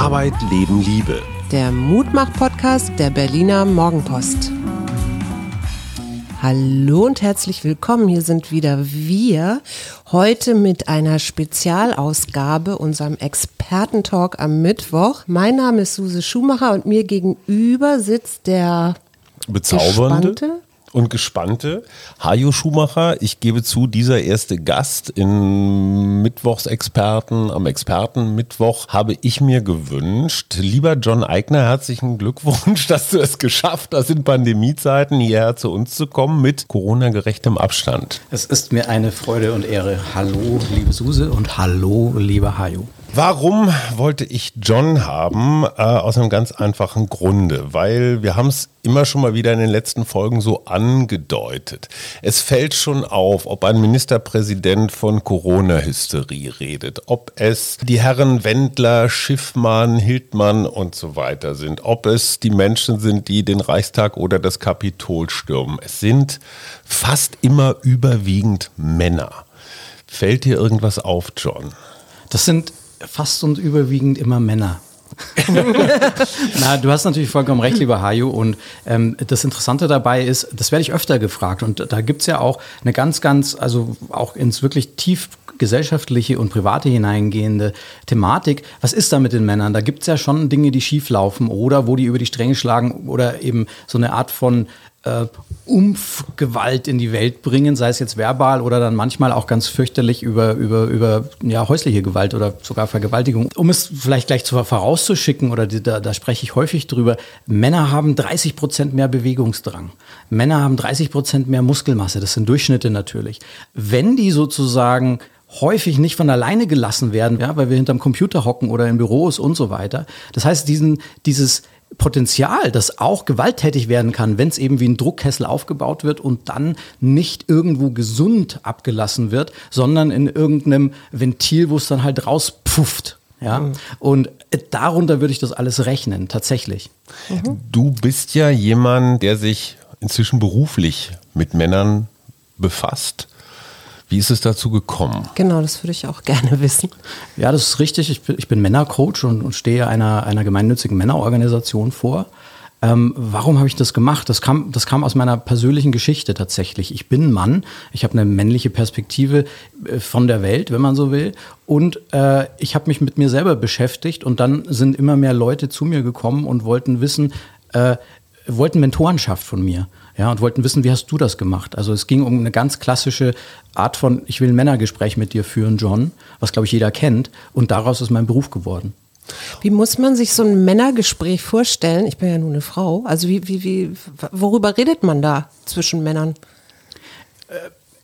Arbeit, Leben, Liebe. Der Mutmach-Podcast der Berliner Morgenpost. Hallo und herzlich willkommen. Hier sind wieder wir. Heute mit einer Spezialausgabe, unserem Expertentalk am Mittwoch. Mein Name ist Suse Schumacher und mir gegenüber sitzt der Bezaubernde. Und Gespannte. Hajo Schumacher, ich gebe zu, dieser erste Gast in Mittwochsexperten, am Expertenmittwoch habe ich mir gewünscht. Lieber John Eigner, herzlichen Glückwunsch, dass du es geschafft hast, in Pandemiezeiten hierher zu uns zu kommen mit Corona-gerechtem Abstand. Es ist mir eine Freude und Ehre. Hallo, liebe Suse und hallo, lieber Hajo. Warum wollte ich John haben? Äh, aus einem ganz einfachen Grunde, weil wir haben es immer schon mal wieder in den letzten Folgen so angedeutet. Es fällt schon auf, ob ein Ministerpräsident von Corona-Hysterie redet, ob es die Herren Wendler, Schiffmann, Hildmann und so weiter sind, ob es die Menschen sind, die den Reichstag oder das Kapitol stürmen. Es sind fast immer überwiegend Männer. Fällt dir irgendwas auf, John? Das sind fast und überwiegend immer Männer. Na, du hast natürlich vollkommen recht, lieber Hajo. Und ähm, das Interessante dabei ist, das werde ich öfter gefragt. Und da gibt es ja auch eine ganz, ganz, also auch ins wirklich tief gesellschaftliche und private hineingehende Thematik. Was ist da mit den Männern? Da gibt es ja schon Dinge, die schief laufen oder wo die über die Stränge schlagen oder eben so eine Art von äh, Umfgewalt in die Welt bringen, sei es jetzt verbal oder dann manchmal auch ganz fürchterlich über, über, über ja, häusliche Gewalt oder sogar Vergewaltigung. Um es vielleicht gleich zu, vorauszuschicken, oder die, da, da spreche ich häufig drüber, Männer haben 30 Prozent mehr Bewegungsdrang. Männer haben 30 Prozent mehr Muskelmasse, das sind Durchschnitte natürlich. Wenn die sozusagen häufig nicht von alleine gelassen werden, ja, weil wir hinterm Computer hocken oder in Büros und so weiter. Das heißt, diesen, dieses Potenzial, das auch gewalttätig werden kann, wenn es eben wie ein Druckkessel aufgebaut wird und dann nicht irgendwo gesund abgelassen wird, sondern in irgendeinem Ventil, wo es dann halt rauspufft. Ja, mhm. und darunter würde ich das alles rechnen, tatsächlich. Mhm. Du bist ja jemand, der sich inzwischen beruflich mit Männern befasst. Wie ist es dazu gekommen? Genau, das würde ich auch gerne wissen. Ja, das ist richtig. Ich bin, ich bin Männercoach und, und stehe einer, einer gemeinnützigen Männerorganisation vor. Ähm, warum habe ich das gemacht? Das kam, das kam aus meiner persönlichen Geschichte tatsächlich. Ich bin Mann, ich habe eine männliche Perspektive äh, von der Welt, wenn man so will. Und äh, ich habe mich mit mir selber beschäftigt und dann sind immer mehr Leute zu mir gekommen und wollten wissen, äh, wollten Mentorenschaft von mir. Ja, und wollten wissen, wie hast du das gemacht? Also es ging um eine ganz klassische Art von, ich will ein Männergespräch mit dir führen, John, was glaube ich jeder kennt. Und daraus ist mein Beruf geworden. Wie muss man sich so ein Männergespräch vorstellen? Ich bin ja nur eine Frau. Also wie, wie, wie, worüber redet man da zwischen Männern?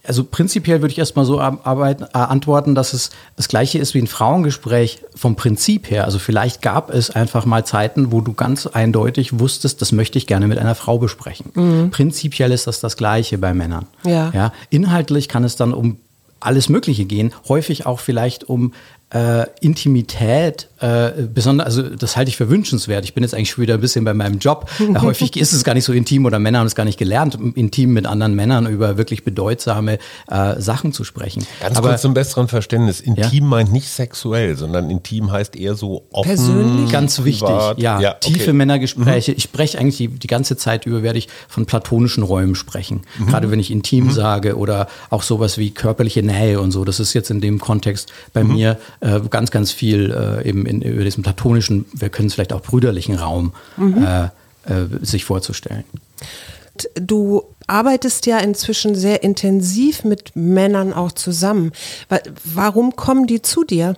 Also prinzipiell würde ich erstmal so arbeiten, äh, antworten, dass es das gleiche ist wie ein Frauengespräch vom Prinzip her. Also vielleicht gab es einfach mal Zeiten, wo du ganz eindeutig wusstest, das möchte ich gerne mit einer Frau besprechen. Mhm. Prinzipiell ist das das gleiche bei Männern. Ja. ja. Inhaltlich kann es dann um alles Mögliche gehen, häufig auch vielleicht um äh, Intimität, äh, besonders, also das halte ich für wünschenswert. Ich bin jetzt eigentlich schon wieder ein bisschen bei meinem Job. Äh, häufig ist es gar nicht so intim oder Männer haben es gar nicht gelernt, intim mit anderen Männern über wirklich bedeutsame äh, Sachen zu sprechen. Ganz Aber, kurz zum besseren Verständnis. Intim ja? meint nicht sexuell, sondern intim heißt eher so offen. Persönlich? Ganz wichtig, ja. ja okay. Tiefe Männergespräche. Mhm. Ich spreche eigentlich die, die, ganze Zeit über, werde ich von platonischen Räumen sprechen. Mhm. Gerade wenn ich intim mhm. sage oder auch sowas wie körperliche Nähe und so. Das ist jetzt in dem Kontext bei mhm. mir äh, ganz, ganz viel äh, in, über diesem platonischen, wir können es vielleicht auch brüderlichen Raum mhm. äh, äh, sich vorzustellen. Du arbeitest ja inzwischen sehr intensiv mit Männern auch zusammen. Warum kommen die zu dir?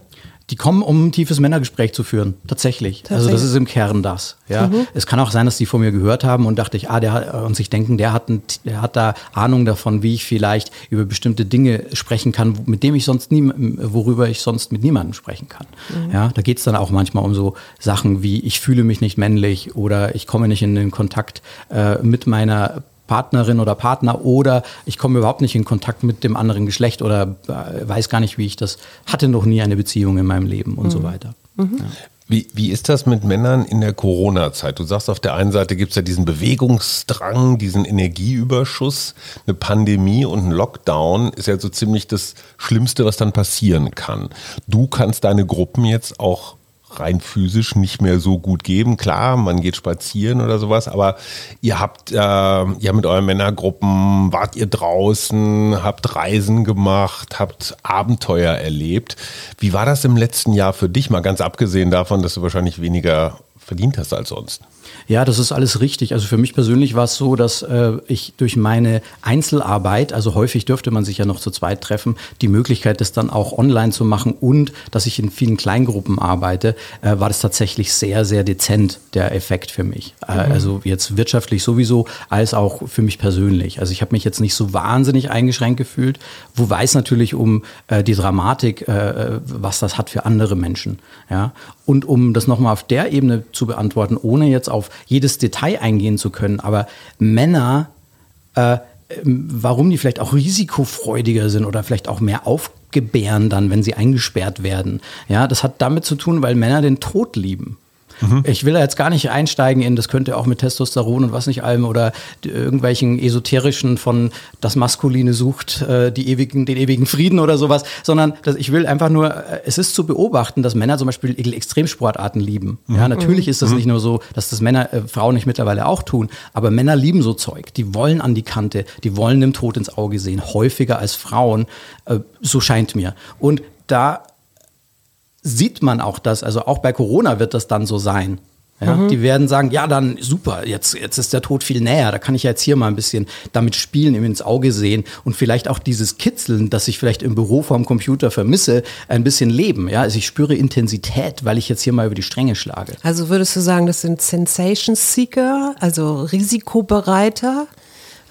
Die kommen, um ein tiefes Männergespräch zu führen. Tatsächlich. Tatsächlich. Also das ist im Kern das. Ja. Mhm. Es kann auch sein, dass die von mir gehört haben und dachte ich, ah, der hat, und sich denken, der hat, ein, der hat da Ahnung davon, wie ich vielleicht über bestimmte Dinge sprechen kann, mit dem ich sonst nie, worüber ich sonst mit niemandem sprechen kann. Mhm. Ja, da geht es dann auch manchmal um so Sachen wie, ich fühle mich nicht männlich oder ich komme nicht in den Kontakt äh, mit meiner Partnerin oder Partner oder ich komme überhaupt nicht in Kontakt mit dem anderen Geschlecht oder äh, weiß gar nicht, wie ich das hatte noch nie eine Beziehung in meinem Leben und mhm. so weiter. Mhm. Ja. Wie, wie ist das mit Männern in der Corona-Zeit? Du sagst, auf der einen Seite gibt es ja diesen Bewegungsdrang, diesen Energieüberschuss. Eine Pandemie und ein Lockdown ist ja so ziemlich das Schlimmste, was dann passieren kann. Du kannst deine Gruppen jetzt auch rein physisch nicht mehr so gut geben. Klar, man geht spazieren oder sowas, aber ihr habt äh, ja mit euren Männergruppen, wart ihr draußen, habt Reisen gemacht, habt Abenteuer erlebt. Wie war das im letzten Jahr für dich, mal ganz abgesehen davon, dass du wahrscheinlich weniger verdient hast als sonst? Ja, das ist alles richtig. Also für mich persönlich war es so, dass äh, ich durch meine Einzelarbeit, also häufig dürfte man sich ja noch zu zweit treffen, die Möglichkeit, das dann auch online zu machen und dass ich in vielen Kleingruppen arbeite, äh, war das tatsächlich sehr, sehr dezent, der Effekt für mich. Äh, mhm. Also jetzt wirtschaftlich sowieso, als auch für mich persönlich. Also ich habe mich jetzt nicht so wahnsinnig eingeschränkt gefühlt, wo weiß natürlich um äh, die Dramatik, äh, was das hat für andere Menschen. Ja? Und um das nochmal auf der Ebene zu beantworten, ohne jetzt auf jedes Detail eingehen zu können, aber Männer, äh, warum die vielleicht auch risikofreudiger sind oder vielleicht auch mehr aufgebären dann, wenn sie eingesperrt werden. Ja, das hat damit zu tun, weil Männer den Tod lieben. Mhm. Ich will da jetzt gar nicht einsteigen in, das könnte auch mit Testosteron und was nicht allem oder irgendwelchen esoterischen von das Maskuline sucht, äh, die ewigen, den ewigen Frieden oder sowas, sondern dass ich will einfach nur, äh, es ist zu beobachten, dass Männer zum Beispiel Extremsportarten lieben. Mhm. Ja, natürlich ist das mhm. nicht nur so, dass das Männer, äh, Frauen nicht mittlerweile auch tun, aber Männer lieben so Zeug. Die wollen an die Kante, die wollen dem Tod ins Auge sehen, häufiger als Frauen, äh, so scheint mir. Und da sieht man auch das, also auch bei Corona wird das dann so sein. Ja, mhm. Die werden sagen, ja, dann super, jetzt, jetzt ist der Tod viel näher, da kann ich jetzt hier mal ein bisschen damit spielen, ihm ins Auge sehen und vielleicht auch dieses Kitzeln, das ich vielleicht im Büro vorm Computer vermisse, ein bisschen leben. Ja, also ich spüre Intensität, weil ich jetzt hier mal über die Stränge schlage. Also würdest du sagen, das sind Sensation Seeker, also risikobereiter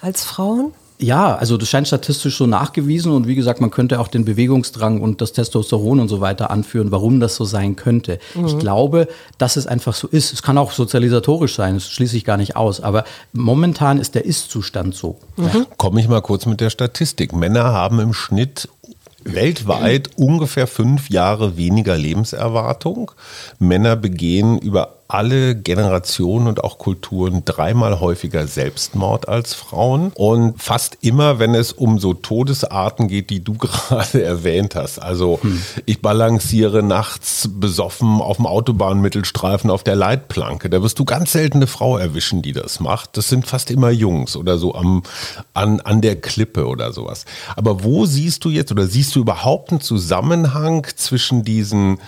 als Frauen? Ja, also das scheint statistisch so nachgewiesen und wie gesagt, man könnte auch den Bewegungsdrang und das Testosteron und so weiter anführen, warum das so sein könnte. Mhm. Ich glaube, dass es einfach so ist. Es kann auch sozialisatorisch sein, das schließe ich gar nicht aus, aber momentan ist der Ist-Zustand so. Mhm. Ja. Komme ich mal kurz mit der Statistik. Männer haben im Schnitt weltweit ungefähr fünf Jahre weniger Lebenserwartung. Männer begehen über alle Generationen und auch Kulturen dreimal häufiger Selbstmord als Frauen. Und fast immer, wenn es um so Todesarten geht, die du gerade erwähnt hast. Also hm. ich balanciere nachts besoffen auf dem Autobahnmittelstreifen auf der Leitplanke. Da wirst du ganz selten eine Frau erwischen, die das macht. Das sind fast immer Jungs oder so am, an, an der Klippe oder sowas. Aber wo siehst du jetzt oder siehst du überhaupt einen Zusammenhang zwischen diesen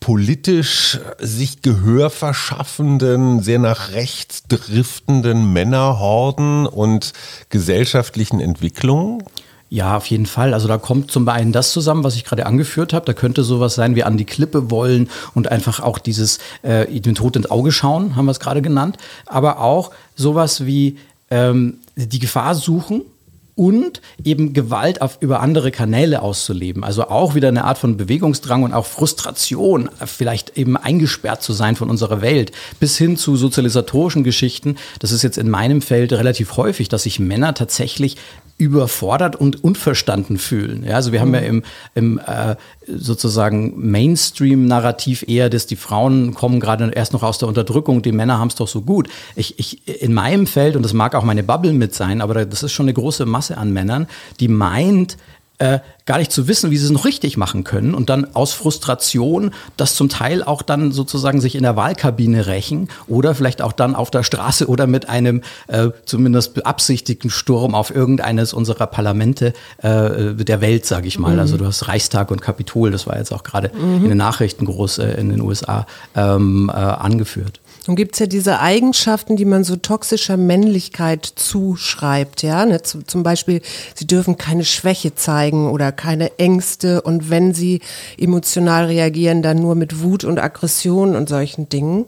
politisch sich Gehör verschaffenden, sehr nach rechts driftenden Männerhorden und gesellschaftlichen Entwicklungen? Ja, auf jeden Fall. Also da kommt zum einen das zusammen, was ich gerade angeführt habe. Da könnte sowas sein wie an die Klippe wollen und einfach auch dieses äh, den Tod ins Auge schauen, haben wir es gerade genannt. Aber auch sowas wie ähm, die Gefahr suchen und eben Gewalt auf, über andere Kanäle auszuleben. Also auch wieder eine Art von Bewegungsdrang und auch Frustration, vielleicht eben eingesperrt zu sein von unserer Welt, bis hin zu sozialisatorischen Geschichten. Das ist jetzt in meinem Feld relativ häufig, dass sich Männer tatsächlich überfordert und unverstanden fühlen. Ja, also wir haben ja im, im äh, sozusagen Mainstream-Narrativ eher, dass die Frauen kommen gerade erst noch aus der Unterdrückung, die Männer haben es doch so gut. Ich, ich, in meinem Feld, und das mag auch meine Bubble mit sein, aber das ist schon eine große Masse an Männern, die meint, äh, gar nicht zu wissen, wie sie es noch richtig machen können und dann aus Frustration das zum Teil auch dann sozusagen sich in der Wahlkabine rächen oder vielleicht auch dann auf der Straße oder mit einem äh, zumindest beabsichtigten Sturm auf irgendeines unserer Parlamente äh, der Welt, sage ich mal. Mhm. Also du hast Reichstag und Kapitol, das war jetzt auch gerade mhm. in den Nachrichten groß äh, in den USA ähm, äh, angeführt. Nun gibt es ja diese Eigenschaften, die man so toxischer Männlichkeit zuschreibt, ja. Ne? Zum Beispiel, sie dürfen keine Schwäche zeigen oder keine Ängste und wenn sie emotional reagieren, dann nur mit Wut und Aggression und solchen Dingen.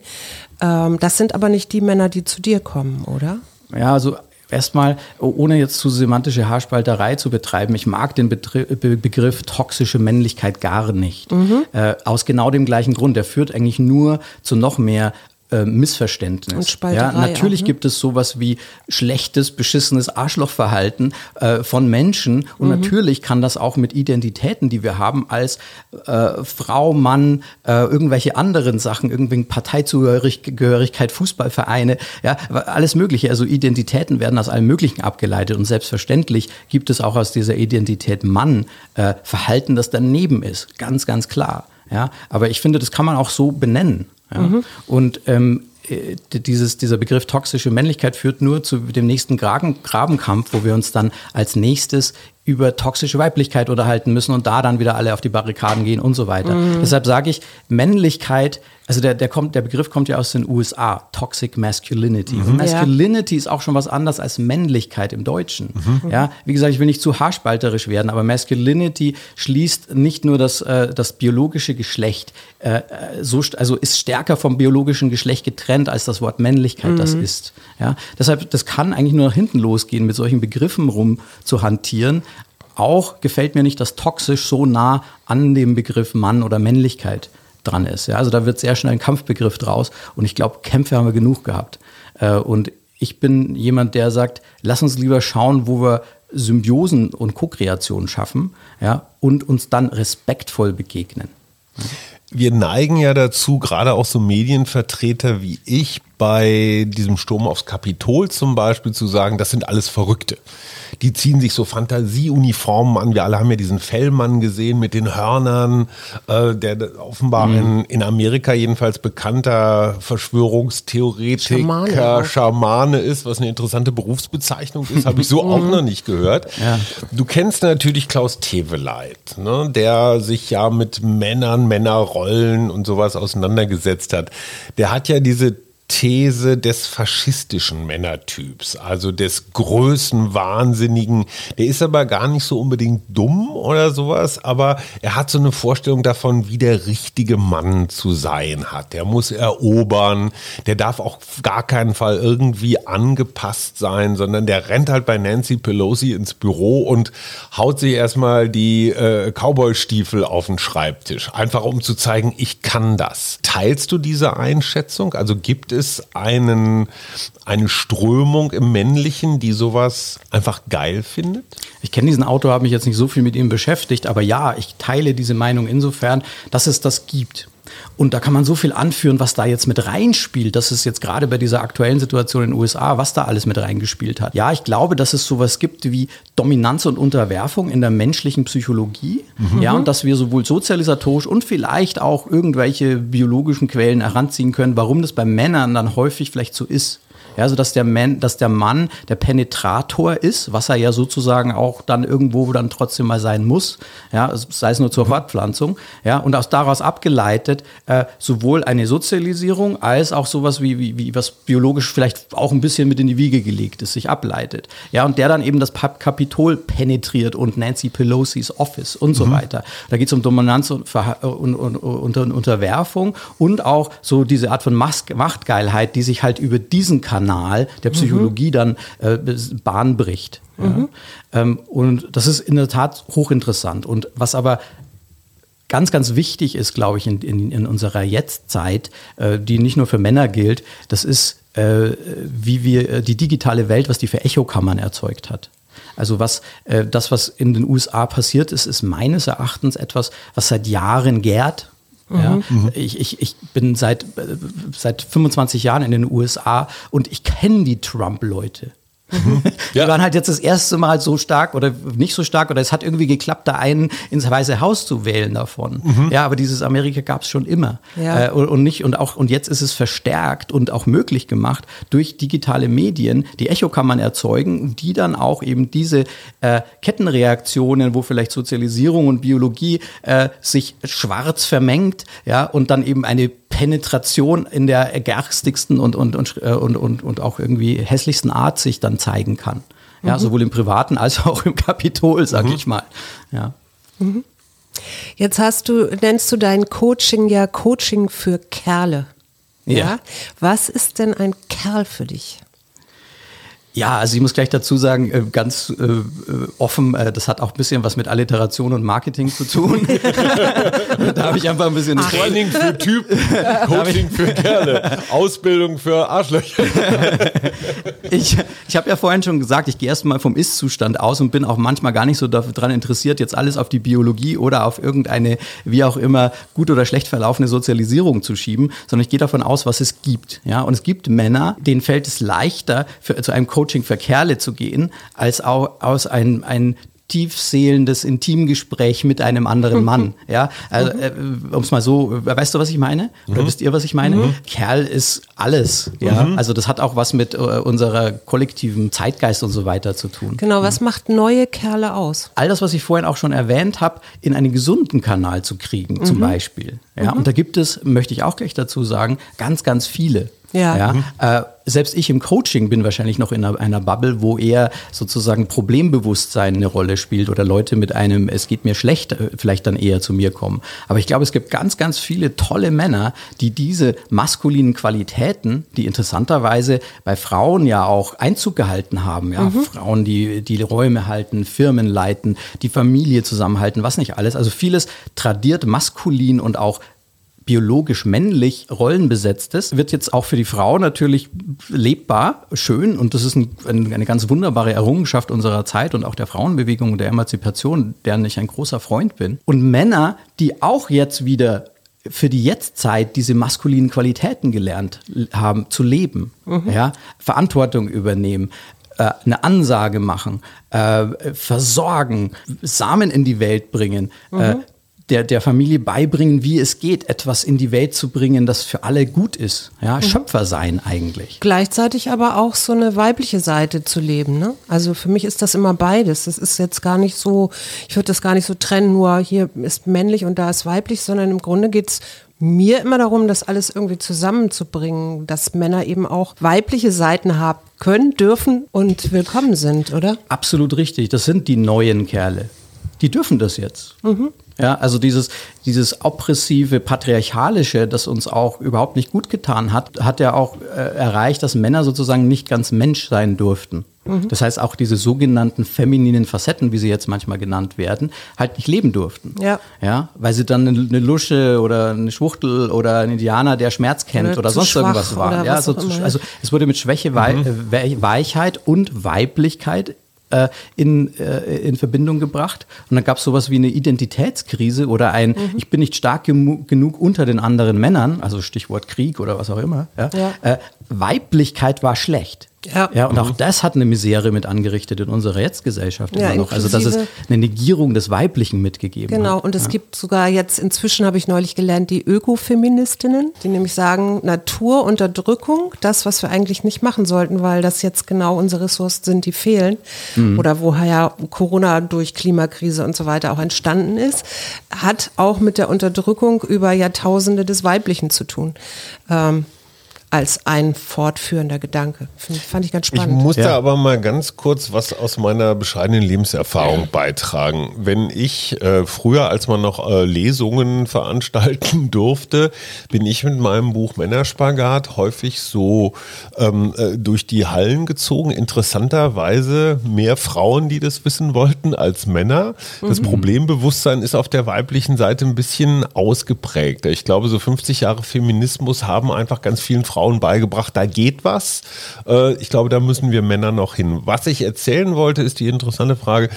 Ähm, das sind aber nicht die Männer, die zu dir kommen, oder? Ja, also erstmal, ohne jetzt zu semantische Haarspalterei zu betreiben, ich mag den Betri Be Begriff toxische Männlichkeit gar nicht. Mhm. Äh, aus genau dem gleichen Grund. Der führt eigentlich nur zu noch mehr äh, Missverständnis. ja, natürlich auch, ne? gibt es sowas wie schlechtes, beschissenes Arschlochverhalten äh, von Menschen und mhm. natürlich kann das auch mit Identitäten, die wir haben als äh, Frau, Mann, äh, irgendwelche anderen Sachen, irgendwie Parteizugehörigkeit, Fußballvereine, ja, alles Mögliche. Also Identitäten werden aus allem Möglichen abgeleitet und selbstverständlich gibt es auch aus dieser Identität Mann äh, Verhalten, das daneben ist, ganz, ganz klar. Ja, aber ich finde, das kann man auch so benennen. Ja? Mhm. Und ähm, äh, dieses, dieser Begriff toxische Männlichkeit führt nur zu dem nächsten Graben, Grabenkampf, wo wir uns dann als nächstes über toxische Weiblichkeit unterhalten müssen und da dann wieder alle auf die Barrikaden gehen und so weiter. Mhm. Deshalb sage ich, Männlichkeit also der, der, kommt, der Begriff kommt ja aus den USA, Toxic Masculinity. Mhm. Masculinity ja. ist auch schon was anderes als Männlichkeit im Deutschen. Mhm. Ja, wie gesagt, ich will nicht zu haarspalterisch werden, aber Masculinity schließt nicht nur das, äh, das biologische Geschlecht, äh, äh so, also ist stärker vom biologischen Geschlecht getrennt, als das Wort Männlichkeit mhm. das ist. Ja, deshalb, das kann eigentlich nur nach hinten losgehen, mit solchen Begriffen rum zu hantieren. Auch gefällt mir nicht das toxisch so nah an dem Begriff Mann oder Männlichkeit dran ist. Ja, also da wird sehr schnell ein Kampfbegriff draus und ich glaube, Kämpfe haben wir genug gehabt. Äh, und ich bin jemand, der sagt, lass uns lieber schauen, wo wir Symbiosen und Co-Kreationen schaffen ja, und uns dann respektvoll begegnen. Wir neigen ja dazu, gerade auch so Medienvertreter wie ich, bei diesem Sturm aufs Kapitol zum Beispiel zu sagen, das sind alles Verrückte die ziehen sich so Fantasieuniformen an. Wir alle haben ja diesen Fellmann gesehen mit den Hörnern, äh, der offenbar mhm. in, in Amerika jedenfalls bekannter Verschwörungstheoretiker, Schamane, Schamane ist, was eine interessante Berufsbezeichnung ist, habe ich so auch noch nicht gehört. Ja. Du kennst natürlich Klaus Teveleit, ne, der sich ja mit Männern, Männerrollen und sowas auseinandergesetzt hat. Der hat ja diese These des faschistischen Männertyps, also des Größenwahnsinnigen. Der ist aber gar nicht so unbedingt dumm oder sowas, aber er hat so eine Vorstellung davon, wie der richtige Mann zu sein hat. Der muss erobern, der darf auch gar keinen Fall irgendwie angepasst sein, sondern der rennt halt bei Nancy Pelosi ins Büro und haut sich erstmal die äh, Cowboy-Stiefel auf den Schreibtisch, einfach um zu zeigen, ich kann das. Teilst du diese Einschätzung? Also gibt es es einen, eine Strömung im Männlichen, die sowas einfach geil findet? Ich kenne diesen Autor, habe mich jetzt nicht so viel mit ihm beschäftigt, aber ja, ich teile diese Meinung insofern, dass es das gibt. Und da kann man so viel anführen, was da jetzt mit reinspielt. Das ist jetzt gerade bei dieser aktuellen Situation in den USA, was da alles mit reingespielt hat. Ja, ich glaube, dass es sowas gibt wie Dominanz und Unterwerfung in der menschlichen Psychologie. Mhm. Ja, und dass wir sowohl sozialisatorisch und vielleicht auch irgendwelche biologischen Quellen heranziehen können, warum das bei Männern dann häufig vielleicht so ist. Ja, also dass der, Man, dass der Mann der Penetrator ist, was er ja sozusagen auch dann irgendwo dann trotzdem mal sein muss, ja, sei es nur zur Fortpflanzung, ja, und aus daraus abgeleitet äh, sowohl eine Sozialisierung als auch sowas wie, wie, wie was biologisch vielleicht auch ein bisschen mit in die Wiege gelegt ist, sich ableitet. Ja, und der dann eben das Kapitol penetriert und Nancy Pelosi's Office und so mhm. weiter. Da geht es um Dominanz und, und, und, und, Unterwerfung und auch so diese Art von Machtgeilheit, die sich halt über diesen Kanal Kanal der Psychologie mhm. dann äh, Bahn bricht. Mhm. Ja. Ähm, und das ist in der Tat hochinteressant. Und was aber ganz, ganz wichtig ist, glaube ich, in, in, in unserer Jetztzeit, äh, die nicht nur für Männer gilt, das ist, äh, wie wir äh, die digitale Welt, was die für Echokammern erzeugt hat. Also was äh, das, was in den USA passiert ist, ist meines Erachtens etwas, was seit Jahren gärt ja, mhm. ich, ich, ich bin seit, seit 25 Jahren in den USA und ich kenne die Trump-Leute. Mhm. Ja. Die waren halt jetzt das erste Mal so stark oder nicht so stark oder es hat irgendwie geklappt, da einen ins Weiße Haus zu wählen davon. Mhm. Ja, aber dieses Amerika gab es schon immer. Ja. Äh, und, und, nicht, und auch, und jetzt ist es verstärkt und auch möglich gemacht durch digitale Medien, die Echokammern erzeugen, die dann auch eben diese äh, Kettenreaktionen, wo vielleicht Sozialisierung und Biologie äh, sich schwarz vermengt, ja, und dann eben eine Penetration in der garstigsten und, und, und, äh, und, und, und auch irgendwie hässlichsten Art sich dann zeigen kann. Ja, mhm. sowohl im Privaten als auch im Kapitol, sag mhm. ich mal. Ja. Mhm. Jetzt hast du, nennst du dein Coaching ja Coaching für Kerle. Ja. ja. Was ist denn ein Kerl für dich? Ja, also ich muss gleich dazu sagen, äh, ganz äh, äh, offen, das hat auch ein bisschen was mit Alliteration und Marketing zu tun. da habe ich einfach ein bisschen Training für Typen, Coaching für Kerle, Ausbildung für Arschlöcher. ich ich habe ja vorhin schon gesagt, ich gehe erstmal vom Ist-Zustand aus und bin auch manchmal gar nicht so daran interessiert, jetzt alles auf die Biologie oder auf irgendeine, wie auch immer, gut oder schlecht verlaufende Sozialisierung zu schieben, sondern ich gehe davon aus, was es gibt. Ja, und es gibt Männer, denen fällt es leichter, für, zu einem Coaching Coaching für Kerle zu gehen, als auch aus ein, ein tiefseelendes Intimgespräch mit einem anderen Mann. Ja, also, äh, um es mal so, äh, weißt du, was ich meine? Oder mhm. wisst ihr, was ich meine? Mhm. Kerl ist alles. Ja, mhm. also das hat auch was mit äh, unserer kollektiven Zeitgeist und so weiter zu tun. Genau, was macht neue Kerle aus? All das, was ich vorhin auch schon erwähnt habe, in einen gesunden Kanal zu kriegen, zum Beispiel. Ja, und da gibt es, möchte ich auch gleich dazu sagen, ganz, ganz viele. Ja. ja? Mhm. Äh, selbst ich im Coaching bin wahrscheinlich noch in einer, Bubble, wo eher sozusagen Problembewusstsein eine Rolle spielt oder Leute mit einem, es geht mir schlecht, äh, vielleicht dann eher zu mir kommen. Aber ich glaube, es gibt ganz, ganz viele tolle Männer, die diese maskulinen Qualitäten, die interessanterweise bei Frauen ja auch Einzug gehalten haben, ja, mhm. Frauen, die die Räume halten, Firmen leiten, die Familie zusammenhalten, was nicht alles. Also vieles tradiert maskulin und auch biologisch männlich rollenbesetztes, wird jetzt auch für die Frau natürlich lebbar, schön und das ist ein, eine ganz wunderbare Errungenschaft unserer Zeit und auch der Frauenbewegung und der Emanzipation, deren ich ein großer Freund bin. Und Männer, die auch jetzt wieder für die Jetztzeit diese maskulinen Qualitäten gelernt haben, zu leben, mhm. ja, Verantwortung übernehmen, äh, eine Ansage machen, äh, versorgen, Samen in die Welt bringen, äh, mhm. äh, der, der Familie beibringen, wie es geht, etwas in die Welt zu bringen, das für alle gut ist. Ja, mhm. Schöpfer sein eigentlich. Gleichzeitig aber auch so eine weibliche Seite zu leben. Ne? Also für mich ist das immer beides. Das ist jetzt gar nicht so, ich würde das gar nicht so trennen, nur hier ist männlich und da ist weiblich, sondern im Grunde geht es mir immer darum, das alles irgendwie zusammenzubringen, dass Männer eben auch weibliche Seiten haben können, dürfen und willkommen sind, oder? Absolut richtig. Das sind die neuen Kerle. Die dürfen das jetzt. Mhm. Ja, also dieses, dieses oppressive, patriarchalische, das uns auch überhaupt nicht gut getan hat, hat ja auch äh, erreicht, dass Männer sozusagen nicht ganz Mensch sein durften. Mhm. Das heißt, auch diese sogenannten femininen Facetten, wie sie jetzt manchmal genannt werden, halt nicht leben durften. Ja. Ja, weil sie dann eine, Lusche oder eine Schwuchtel oder ein Indianer, der Schmerz kennt oder, oder sonst irgendwas waren. Ja, so zu, also es wurde mit Schwäche, mhm. Weichheit und Weiblichkeit äh, in, äh, in Verbindung gebracht. Und dann gab es sowas wie eine Identitätskrise oder ein, mhm. ich bin nicht stark genug unter den anderen Männern, also Stichwort Krieg oder was auch immer. Ja? ja. Äh, Weiblichkeit war schlecht. Ja. ja, und auch das hat eine Misere mit angerichtet in unserer Jetztgesellschaft ja, immer noch. Also, dass es eine Negierung des Weiblichen mitgegeben genau, hat. Genau, und es ja. gibt sogar jetzt, inzwischen habe ich neulich gelernt, die Ökofeministinnen, die nämlich sagen, Naturunterdrückung, das, was wir eigentlich nicht machen sollten, weil das jetzt genau unsere Ressourcen sind, die fehlen. Mhm. Oder woher ja Corona durch Klimakrise und so weiter auch entstanden ist, hat auch mit der Unterdrückung über Jahrtausende des Weiblichen zu tun. Ähm, als ein fortführender Gedanke. Find, fand ich ganz spannend. Ich musste ja. aber mal ganz kurz was aus meiner bescheidenen Lebenserfahrung beitragen. Wenn ich äh, früher, als man noch äh, Lesungen veranstalten durfte, bin ich mit meinem Buch Männerspagat häufig so ähm, äh, durch die Hallen gezogen. Interessanterweise mehr Frauen, die das wissen wollten, als Männer. Das mhm. Problembewusstsein ist auf der weiblichen Seite ein bisschen ausgeprägter. Ich glaube, so 50 Jahre Feminismus haben einfach ganz vielen Frauen Frauen beigebracht, da geht was. Äh, ich glaube, da müssen wir Männer noch hin. Was ich erzählen wollte, ist die interessante Frage,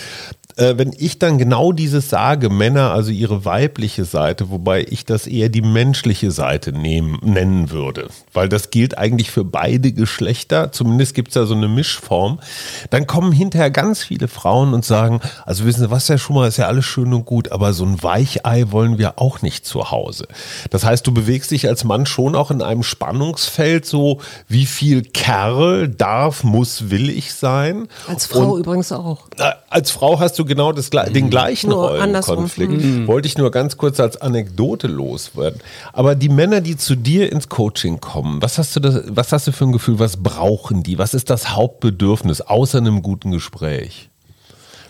äh, wenn ich dann genau dieses sage, Männer, also ihre weibliche Seite, wobei ich das eher die menschliche Seite nehmen, nennen würde, weil das gilt eigentlich für beide Geschlechter, zumindest gibt es da so eine Mischform, dann kommen hinterher ganz viele Frauen und sagen, also wissen Sie was, Herr Schumacher, ist ja alles schön und gut, aber so ein Weichei wollen wir auch nicht zu Hause. Das heißt, du bewegst dich als Mann schon auch in einem Spannungsfeld, so wie viel Kerl darf, muss, will ich sein. Als Frau und, übrigens auch. Äh, als Frau hast du du genau das, den gleichen nur Rollenkonflikt. Mhm. Wollte ich nur ganz kurz als Anekdote loswerden. Aber die Männer, die zu dir ins Coaching kommen, was hast du, das, was hast du für ein Gefühl, was brauchen die? Was ist das Hauptbedürfnis außer einem guten Gespräch?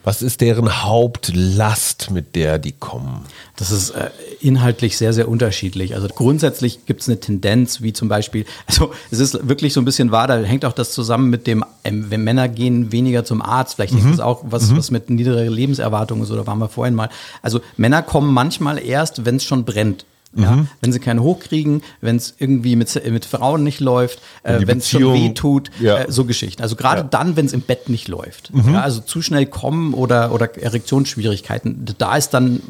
Was ist deren Hauptlast, mit der die kommen? Das ist äh, inhaltlich sehr, sehr unterschiedlich. Also grundsätzlich gibt es eine Tendenz, wie zum Beispiel, also es ist wirklich so ein bisschen wahr, da hängt auch das zusammen mit dem, ähm, wenn Männer gehen weniger zum Arzt, vielleicht mhm. ist das auch was, mhm. was mit niedriger Lebenserwartung ist, oder waren wir vorhin mal. Also Männer kommen manchmal erst, wenn es schon brennt. Ja? Wenn sie keinen hochkriegen, wenn es irgendwie mit, mit Frauen nicht läuft, äh, wenn es schon weh tut, Ja. äh, so Geschichten. Also gerade Ja. dann, wenn es im Bett nicht läuft. Ja, also zu schnell kommen oder, oder Erektionsschwierigkeiten, da ist dann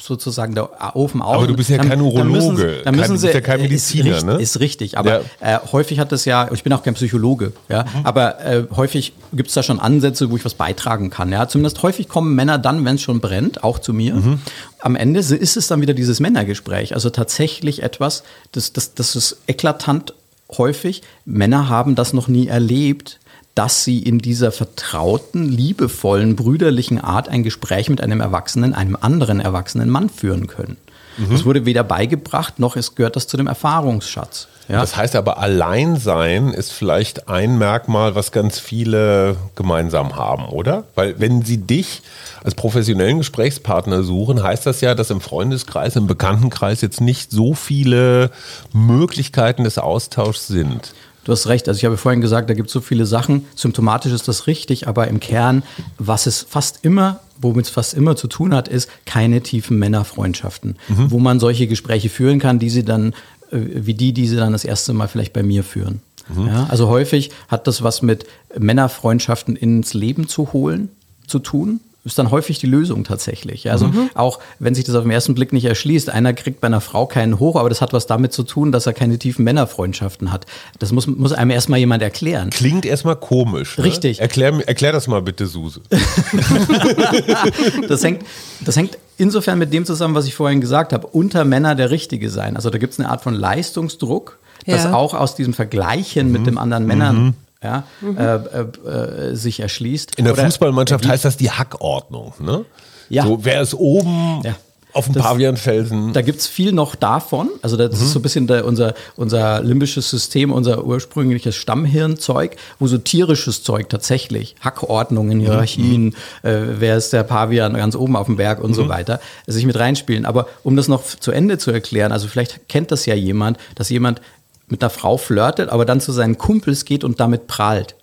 sozusagen der Ofen aus. Aber du bist ja Dann- kein dann müssen Urologe, sie- Dann kein- müssen du sie, bist ja kein äh, Mediziner, ist, richtig, ne? ist richtig, aber äh, häufig hat das ja, ich bin auch kein Psychologe, ja, Mhm. aber äh, häufig gibt es da schon Ansätze, wo ich was beitragen kann. Ja, zumindest häufig kommen Männer dann, wenn es schon brennt, auch zu mir. Mhm. Am Ende ist es dann wieder dieses Männergespräch, also tatsächlich etwas, das, das, das ist eklatant häufig. Männer haben das noch nie erlebt, dass sie in dieser vertrauten, liebevollen, brüderlichen Art ein Gespräch mit einem Erwachsenen, einem anderen erwachsenen Mann führen können. Das wurde weder beigebracht, noch es gehört das zu dem Erfahrungsschatz. Ja? Das heißt aber, Alleinsein ist vielleicht ein Merkmal, was ganz viele gemeinsam haben, oder? Weil wenn sie dich als professionellen Gesprächspartner suchen, heißt das ja, dass im Freundeskreis, im Bekanntenkreis jetzt nicht so viele Möglichkeiten des Austauschs sind. Du hast recht. Also ich habe vorhin gesagt, da gibt es so viele Sachen. Symptomatisch ist das richtig, aber im Kern, was es fast immer, womit es fast immer zu tun hat, ist keine tiefen Männerfreundschaften, wo man solche Gespräche führen kann, die sie dann, äh, wie die, die sie dann das erste Mal vielleicht bei mir führen. Ja, also häufig hat das was mit Männerfreundschaften ins Leben zu holen zu tun. Ist dann häufig die Lösung tatsächlich. Also auch wenn sich das auf den ersten Blick nicht erschließt, einer kriegt bei einer Frau keinen hoch, aber das hat was damit zu tun, dass er keine tiefen Männerfreundschaften hat. Das muss, muss einem erstmal jemand erklären. Klingt erstmal komisch. Ne? Richtig. Erklär, mir- erklär das mal bitte, Suse. Das hängt, das hängt insofern mit dem zusammen, was ich vorhin gesagt habe. Unter Männer der Richtige sein. Also da gibt es eine Art von Leistungsdruck, das Ja. auch aus diesem Vergleichen mit dem anderen Männern ja, äh, äh, äh, sich erschließt. In der Oder- Fußballmannschaft heißt das die Hackordnung. Ne? Ja. So, wer ist oben Ja. auf dem Pavianfelsen? Da gibt es viel noch davon. Also das ist so ein bisschen der, unser, unser limbisches System, unser ursprüngliches Stammhirnzeug, wo so tierisches Zeug tatsächlich, Hackordnungen, Hierarchien, äh, wer ist der Pavian ganz oben auf dem Berg und so weiter, sich mit reinspielen. Aber um das noch zu Ende zu erklären, also vielleicht kennt das ja jemand, dass jemand mit einer Frau flirtet, aber dann zu seinen Kumpels geht und damit prahlt.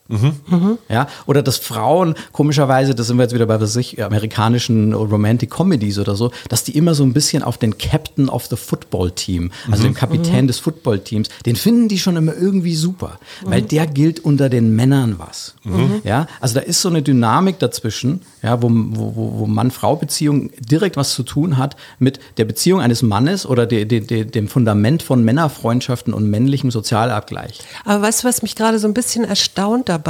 Ja, oder dass Frauen, komischerweise, das sind wir jetzt wieder bei was ich, amerikanischen Romantic Comedies oder so, dass die immer so ein bisschen auf den Captain of the Football Team, also den Kapitän des Football Teams, den finden die schon immer irgendwie super, weil der gilt unter den Männern was. Ja, also da ist so eine Dynamik dazwischen, ja, wo, wo, wo- wo Mann-Frau-Beziehung direkt was zu tun hat mit der Beziehung eines Mannes oder de, de, de, dem Fundament von Männerfreundschaften und männlichem Sozialabgleich. Aber weißt du, was mich gerade so ein bisschen erstaunt dabei?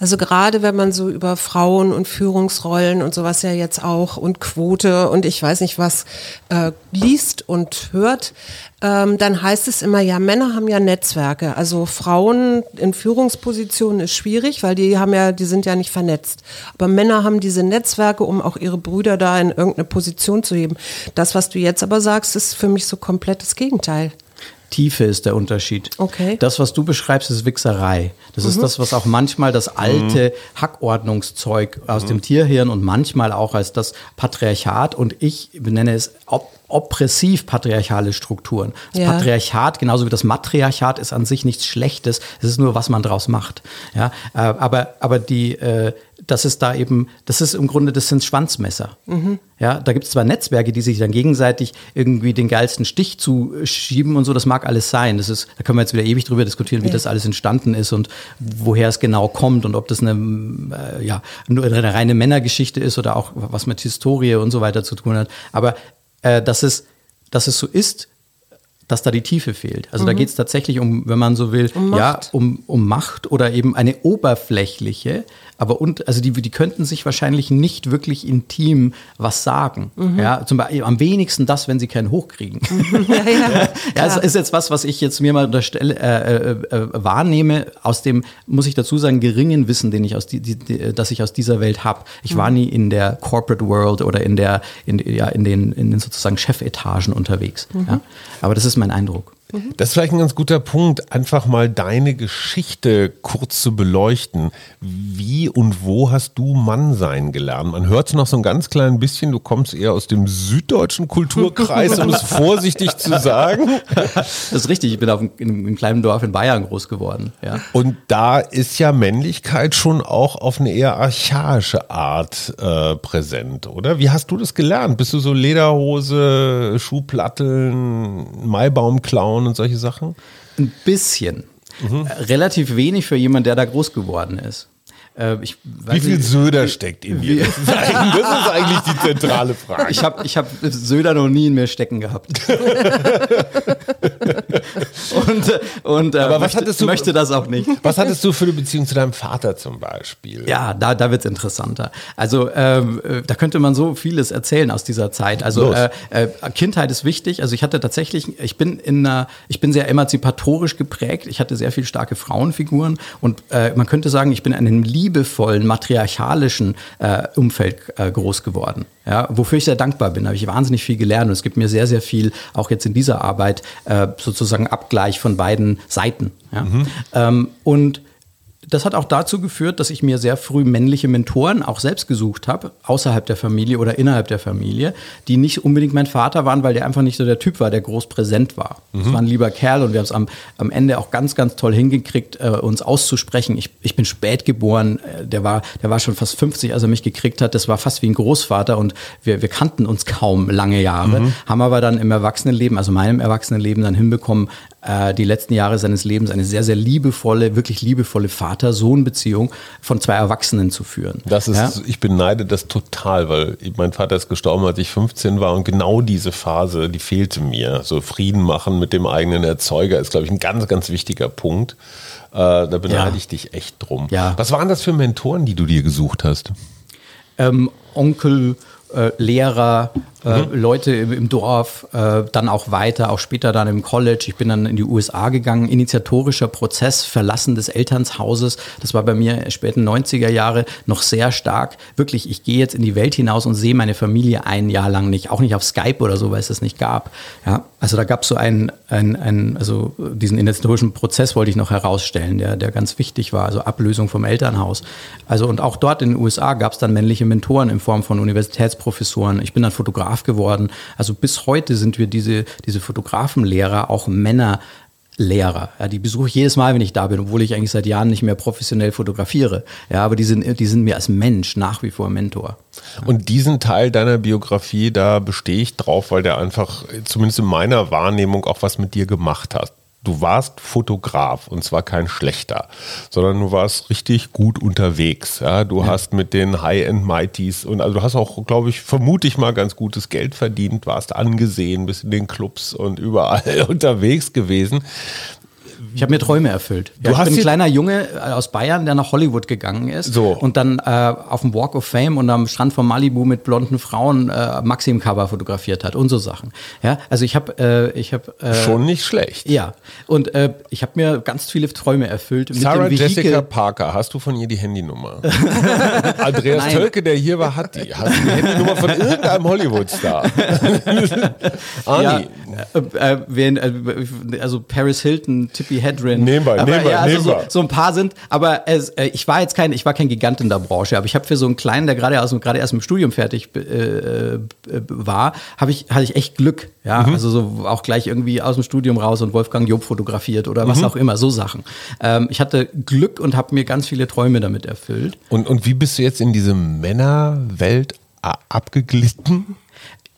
Also gerade wenn man so über Frauen und Führungsrollen und sowas ja jetzt auch und Quote und ich weiß nicht was äh, liest und hört, ähm, dann heißt es immer, ja, Männer haben ja Netzwerke. Also Frauen in Führungspositionen ist schwierig, weil die haben ja, die sind ja nicht vernetzt. Aber Männer haben diese Netzwerke, um auch ihre Brüder da in irgendeine Position zu heben. Das, was du jetzt aber sagst, ist für mich so komplett das Gegenteil. Tiefe ist der Unterschied. Okay. Das, was du beschreibst, ist Wichserei. Das ist das, was auch manchmal das alte Hackordnungszeug aus dem Tierhirn und manchmal auch als das Patriarchat und ich benenne es op oppressiv patriarchale Strukturen. Das Ja. Patriarchat, genauso wie das Matriarchat, ist an sich nichts Schlechtes. Es ist nur, was man draus macht. Ja, äh, aber, aber die, äh, das ist da eben, das ist im Grunde, das sind Schwanzmesser. Ja, da gibt es zwar Netzwerke, die sich dann gegenseitig irgendwie den geilsten Stich zuschieben und so, das mag alles sein. Das ist, da können wir jetzt wieder ewig drüber diskutieren, wie Ja. das alles entstanden ist und woher es genau kommt und ob das eine, äh, ja, nur eine reine Männergeschichte ist oder auch was mit Historie und so weiter zu tun hat. Aber äh, dass, es, dass es so ist, dass da die Tiefe fehlt. Also da geht es tatsächlich um, wenn man so will, Um ja, um, um Macht oder eben eine oberflächliche, aber und, also die, die könnten sich wahrscheinlich nicht wirklich intim was sagen. Ja, zum Beispiel am wenigsten das, wenn sie keinen hochkriegen. Ja, ja. Ja, es ist jetzt was, was ich jetzt mir mal unterstelle, äh, äh, äh, wahrnehme, aus dem, muss ich dazu sagen, geringen Wissen, den ich aus die, die, die, das ich aus dieser Welt habe. Ich war nie in der Corporate World oder in der, in, ja, in den, in den sozusagen Chefetagen unterwegs. Ja? Aber das ist mein Eindruck. Das ist vielleicht ein ganz guter Punkt, einfach mal deine Geschichte kurz zu beleuchten. Wie und wo hast du Mannsein gelernt? Man hört es noch so ein ganz klein bisschen, du kommst eher aus dem süddeutschen Kulturkreis, um es vorsichtig zu sagen. Das ist richtig, ich bin auf einem, in einem kleinen Dorf in Bayern groß geworden. Ja. Und da ist ja Männlichkeit schon auch auf eine eher archaische Art äh, präsent, oder? Wie hast du das gelernt? Bist du so Lederhose, Schuhplatteln, Maibaumklauen und solche Sachen? Ein bisschen. Mhm. Relativ wenig für jemanden, der da groß geworden ist. Äh, wie viel nicht, Söder steckt in dir? Das ist, das ist eigentlich die zentrale Frage. Ich habe ich hab Söder noch nie in mir stecken gehabt. und und äh, Aber was möchte, hattest du, möchte das auch nicht. Was hattest du für eine Beziehung zu deinem Vater zum Beispiel? Ja, da, da wird es interessanter. Also ähm, äh, da könnte man so vieles erzählen aus dieser Zeit. Also äh, äh, Kindheit ist wichtig. Also ich hatte tatsächlich, ich bin in einer, ich bin sehr emanzipatorisch geprägt. Ich hatte sehr viel starke Frauenfiguren und äh, man könnte sagen, ich bin in einem liebevollen, matriarchalischen äh, Umfeld äh, groß geworden. Ja, wofür ich sehr dankbar bin, habe ich wahnsinnig viel gelernt und es gibt mir sehr, sehr viel, auch jetzt in dieser Arbeit, äh, sozusagen Abgleich von beiden Seiten. Ja? Mhm. Ähm, und das hat auch dazu geführt, dass ich mir sehr früh männliche Mentoren auch selbst gesucht habe, außerhalb der Familie oder innerhalb der Familie, die nicht unbedingt mein Vater waren, weil der einfach nicht so der Typ war, der groß präsent war. Mhm. Das war ein lieber Kerl und wir haben es am, am Ende auch ganz, ganz toll hingekriegt, äh, uns auszusprechen. Ich, ich bin spät geboren, äh, der war, der war schon fast 50, als er mich gekriegt hat. Das war fast wie ein Großvater und wir, wir kannten uns kaum lange Jahre, mhm. haben aber dann im Erwachsenenleben, also meinem Erwachsenenleben dann hinbekommen, äh, die letzten Jahre seines Lebens eine sehr, sehr liebevolle, wirklich liebevolle Vater-Sohn-Beziehung von zwei Erwachsenen zu führen. Das ist, ja? ich beneide das total, weil mein Vater ist gestorben, als ich 15 war und genau diese Phase, die fehlte mir. So Frieden machen mit dem eigenen Erzeuger ist, glaube ich, ein ganz, ganz wichtiger Punkt. Äh, da beneide ja. ich dich echt drum. Ja. Was waren das für Mentoren, die du dir gesucht hast? Ähm, Onkel, äh, Lehrer, äh, mhm. Leute im, im Dorf, äh, dann auch weiter, auch später dann im College. Ich bin dann in die USA gegangen, initiatorischer Prozess, Verlassen des Elternhauses. Das war bei mir späten 90er Jahre noch sehr stark. Wirklich, ich gehe jetzt in die Welt hinaus und sehe meine Familie ein Jahr lang nicht, auch nicht auf Skype oder so, weil es das nicht gab. Ja, also da gab es so einen, einen, also diesen initiatorischen Prozess wollte ich noch herausstellen, der, der ganz wichtig war, also Ablösung vom Elternhaus. Also und auch dort in den USA gab es dann männliche Mentoren in Form von Universitätsprofessoren. Ich bin dann Fotograf Fotograf geworden. Also bis heute sind wir diese, diese Fotografenlehrer auch Männer. Lehrer. Ja, die besuche ich jedes Mal, wenn ich da bin, obwohl ich eigentlich seit Jahren nicht mehr professionell fotografiere. Ja, aber die sind, die sind mir als Mensch nach wie vor Mentor. Und diesen Teil deiner Biografie, da bestehe ich drauf, weil der einfach, zumindest in meiner Wahrnehmung, auch was mit dir gemacht hat du warst Fotograf und zwar kein schlechter, sondern du warst richtig gut unterwegs. Ja? Du ja. hast mit den High-End-Mighties und also du hast auch, glaube ich, vermute ich mal ganz gutes Geld verdient, warst angesehen, bist in den Clubs und überall unterwegs gewesen. Ich habe mir Träume erfüllt. Ja, du ich bin ein kleiner Junge äh, aus Bayern, der nach Hollywood gegangen ist so. und dann äh, auf dem Walk of Fame und am Strand von Malibu mit blonden Frauen äh, Maxim-Cover fotografiert hat und so Sachen. Ja, also ich habe, äh, ich habe äh, schon nicht schlecht. Ja, und äh, ich habe mir ganz viele Träume erfüllt. Sarah Jessica Parker, hast du von ihr die Handynummer? Andreas Nein. Tölke, der hier war, hat die. Hast du die Handynummer von irgendeinem Hollywood-Star? Ani. Ja, äh, äh, äh, also Paris Hilton, Tippi Hedren. Nehmen wir, nehmen wir, ja, also so, so, ein paar sind, aber es, äh, ich war jetzt kein, ich war kein Gigant in der Branche, aber ich habe für so einen kleinen, der gerade aus gerade erst im Studium fertig äh, äh, war, habe ich hatte ich echt Glück, ja, mhm. also so auch gleich irgendwie aus dem Studium raus und Wolfgang Job fotografiert oder was mhm. auch immer, so Sachen. Ähm, ich hatte Glück und habe mir ganz viele Träume damit erfüllt. Und und wie bist du jetzt in diese Männerwelt abgeglitten?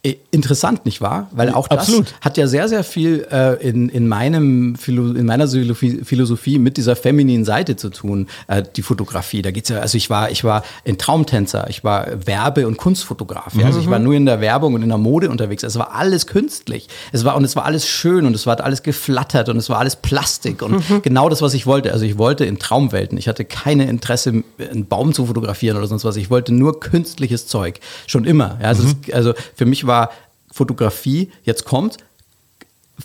Äh, interessant, nicht wahr? Weil auch das Absolut. hat ja sehr, sehr viel äh, in, in, meinem Philo in meiner Philosophie mit dieser femininen Seite zu tun, äh, die Fotografie. Da geht's ja, also ich war, ich war ein Traumtänzer, ich war Werbe- und Kunstfotograf. Ja? Also ich war mhm. nur in der Werbung und in der Mode unterwegs. Es war alles künstlich. Es war, und es war alles schön und es war alles geflattert und es war alles Plastik und mhm. genau das, was ich wollte. Also ich wollte in Traumwelten. Ich hatte keine Interesse, einen Baum zu fotografieren oder sonst was. Ich wollte nur künstliches Zeug. Schon immer. Ja? Also, mhm. das, also für mich war war Fotografie, jetzt kommt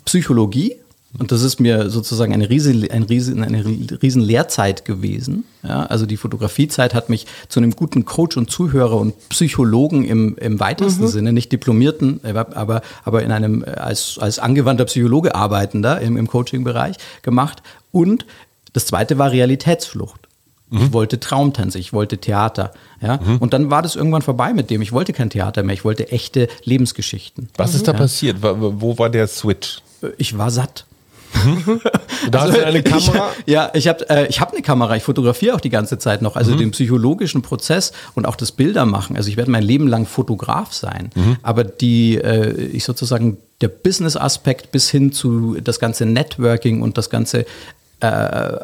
Psychologie, Und das ist mir sozusagen eine riesen, ein riesen, eine riesen Lehrzeit gewesen. Ja, also die Fotografiezeit hat mich zu einem guten Coach und Zuhörer und Psychologen im, im weitesten mhm. Sinne, nicht Diplomierten, aber, aber in einem als, als angewandter Psychologe arbeitender im, im Coaching-Bereich gemacht. Und das zweite war Realitätsflucht. Ich mhm. wollte Traumtänze, ich wollte Theater. Ja? Mhm. Und dann war das irgendwann vorbei mit dem. Ich wollte kein Theater mehr, ich wollte echte Lebensgeschichten. Was ist da ja. passiert? Wo war der Switch? Ich war satt. Mhm. Da also, hast du eine Kamera? Ich, ja, ich habe äh, hab eine Kamera. Ich fotografiere auch die ganze Zeit noch. Also mhm. den psychologischen Prozess und auch das Bildermachen. Also ich werde mein Leben lang Fotograf sein. Mhm. Aber die, äh, ich sozusagen der Business-Aspekt bis hin zu das ganze Networking und das ganze äh,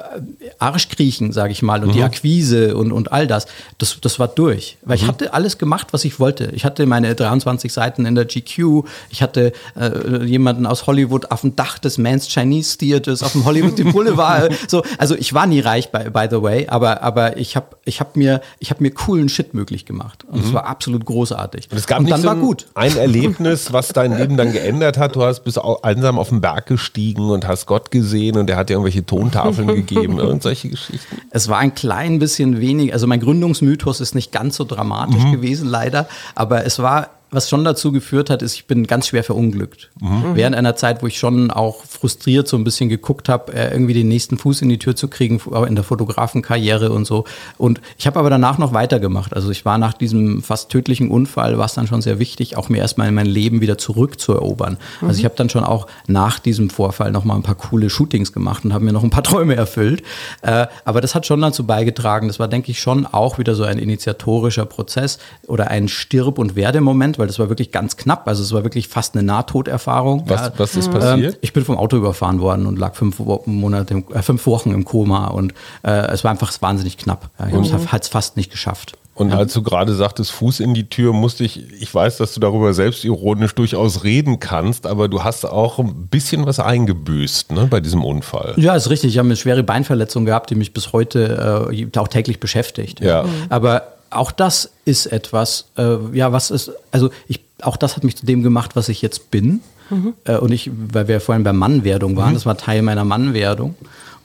Arschkriechen, sage ich mal, und mhm. die Akquise und, und all das, das, das war durch. Weil ich mhm. hatte alles gemacht, was ich wollte. Ich hatte meine 23 Seiten in der GQ, ich hatte äh, jemanden aus Hollywood auf dem Dach des Mans Chinese Theaters, auf dem Hollywood Boulevard. so, also ich war nie reich, by, by the way, aber, aber ich habe ich hab mir, hab mir coolen Shit möglich gemacht. Und es mhm. war absolut großartig. Und es gab und dann so war gut. ein Erlebnis, was dein Leben dann geändert hat. Du hast bis einsam auf den Berg gestiegen und hast Gott gesehen und der hat dir irgendwelche Ton Tontafeln gegeben, irgendwelche Geschichten? Es war ein klein bisschen wenig, also mein Gründungsmythos ist nicht ganz so dramatisch mhm. gewesen, leider, aber es war was schon dazu geführt hat, ist, ich bin ganz schwer verunglückt. Mhm. Während einer Zeit, wo ich schon auch frustriert so ein bisschen geguckt habe, äh, irgendwie den nächsten Fuß in die Tür zu kriegen in der Fotografenkarriere und so. Und ich habe aber danach noch weitergemacht. Also ich war nach diesem fast tödlichen Unfall, war es dann schon sehr wichtig, auch mir erstmal in mein Leben wieder zurückzuerobern. Mhm. Also ich habe dann schon auch nach diesem Vorfall noch mal ein paar coole Shootings gemacht und habe mir noch ein paar Träume erfüllt. Äh, aber das hat schon dazu beigetragen. Das war, denke ich, schon auch wieder so ein initiatorischer Prozess oder ein Stirb- und Werdemoment weil das war wirklich ganz knapp. Also es war wirklich fast eine Nahtoderfahrung. Was, ja. was ist passiert? Ähm, ich bin vom Auto überfahren worden und lag fünf, Monate, äh, fünf Wochen im Koma und äh, es war einfach wahnsinnig knapp. Ja, ich mhm. habe es fast nicht geschafft. Und als du gerade sagtest, Fuß in die Tür, musste ich, ich weiß, dass du darüber selbstironisch durchaus reden kannst, aber du hast auch ein bisschen was eingebüßt ne, bei diesem Unfall. Ja, ist richtig. Ich habe eine schwere Beinverletzung gehabt, die mich bis heute äh, auch täglich beschäftigt. Ja. Mhm. Aber auch das ist etwas, äh, ja, was ist, also ich, auch das hat mich zu dem gemacht, was ich jetzt bin. Mhm. Äh, und ich, weil wir vorhin bei Mannwerdung waren, mhm. das war Teil meiner Mannwerdung.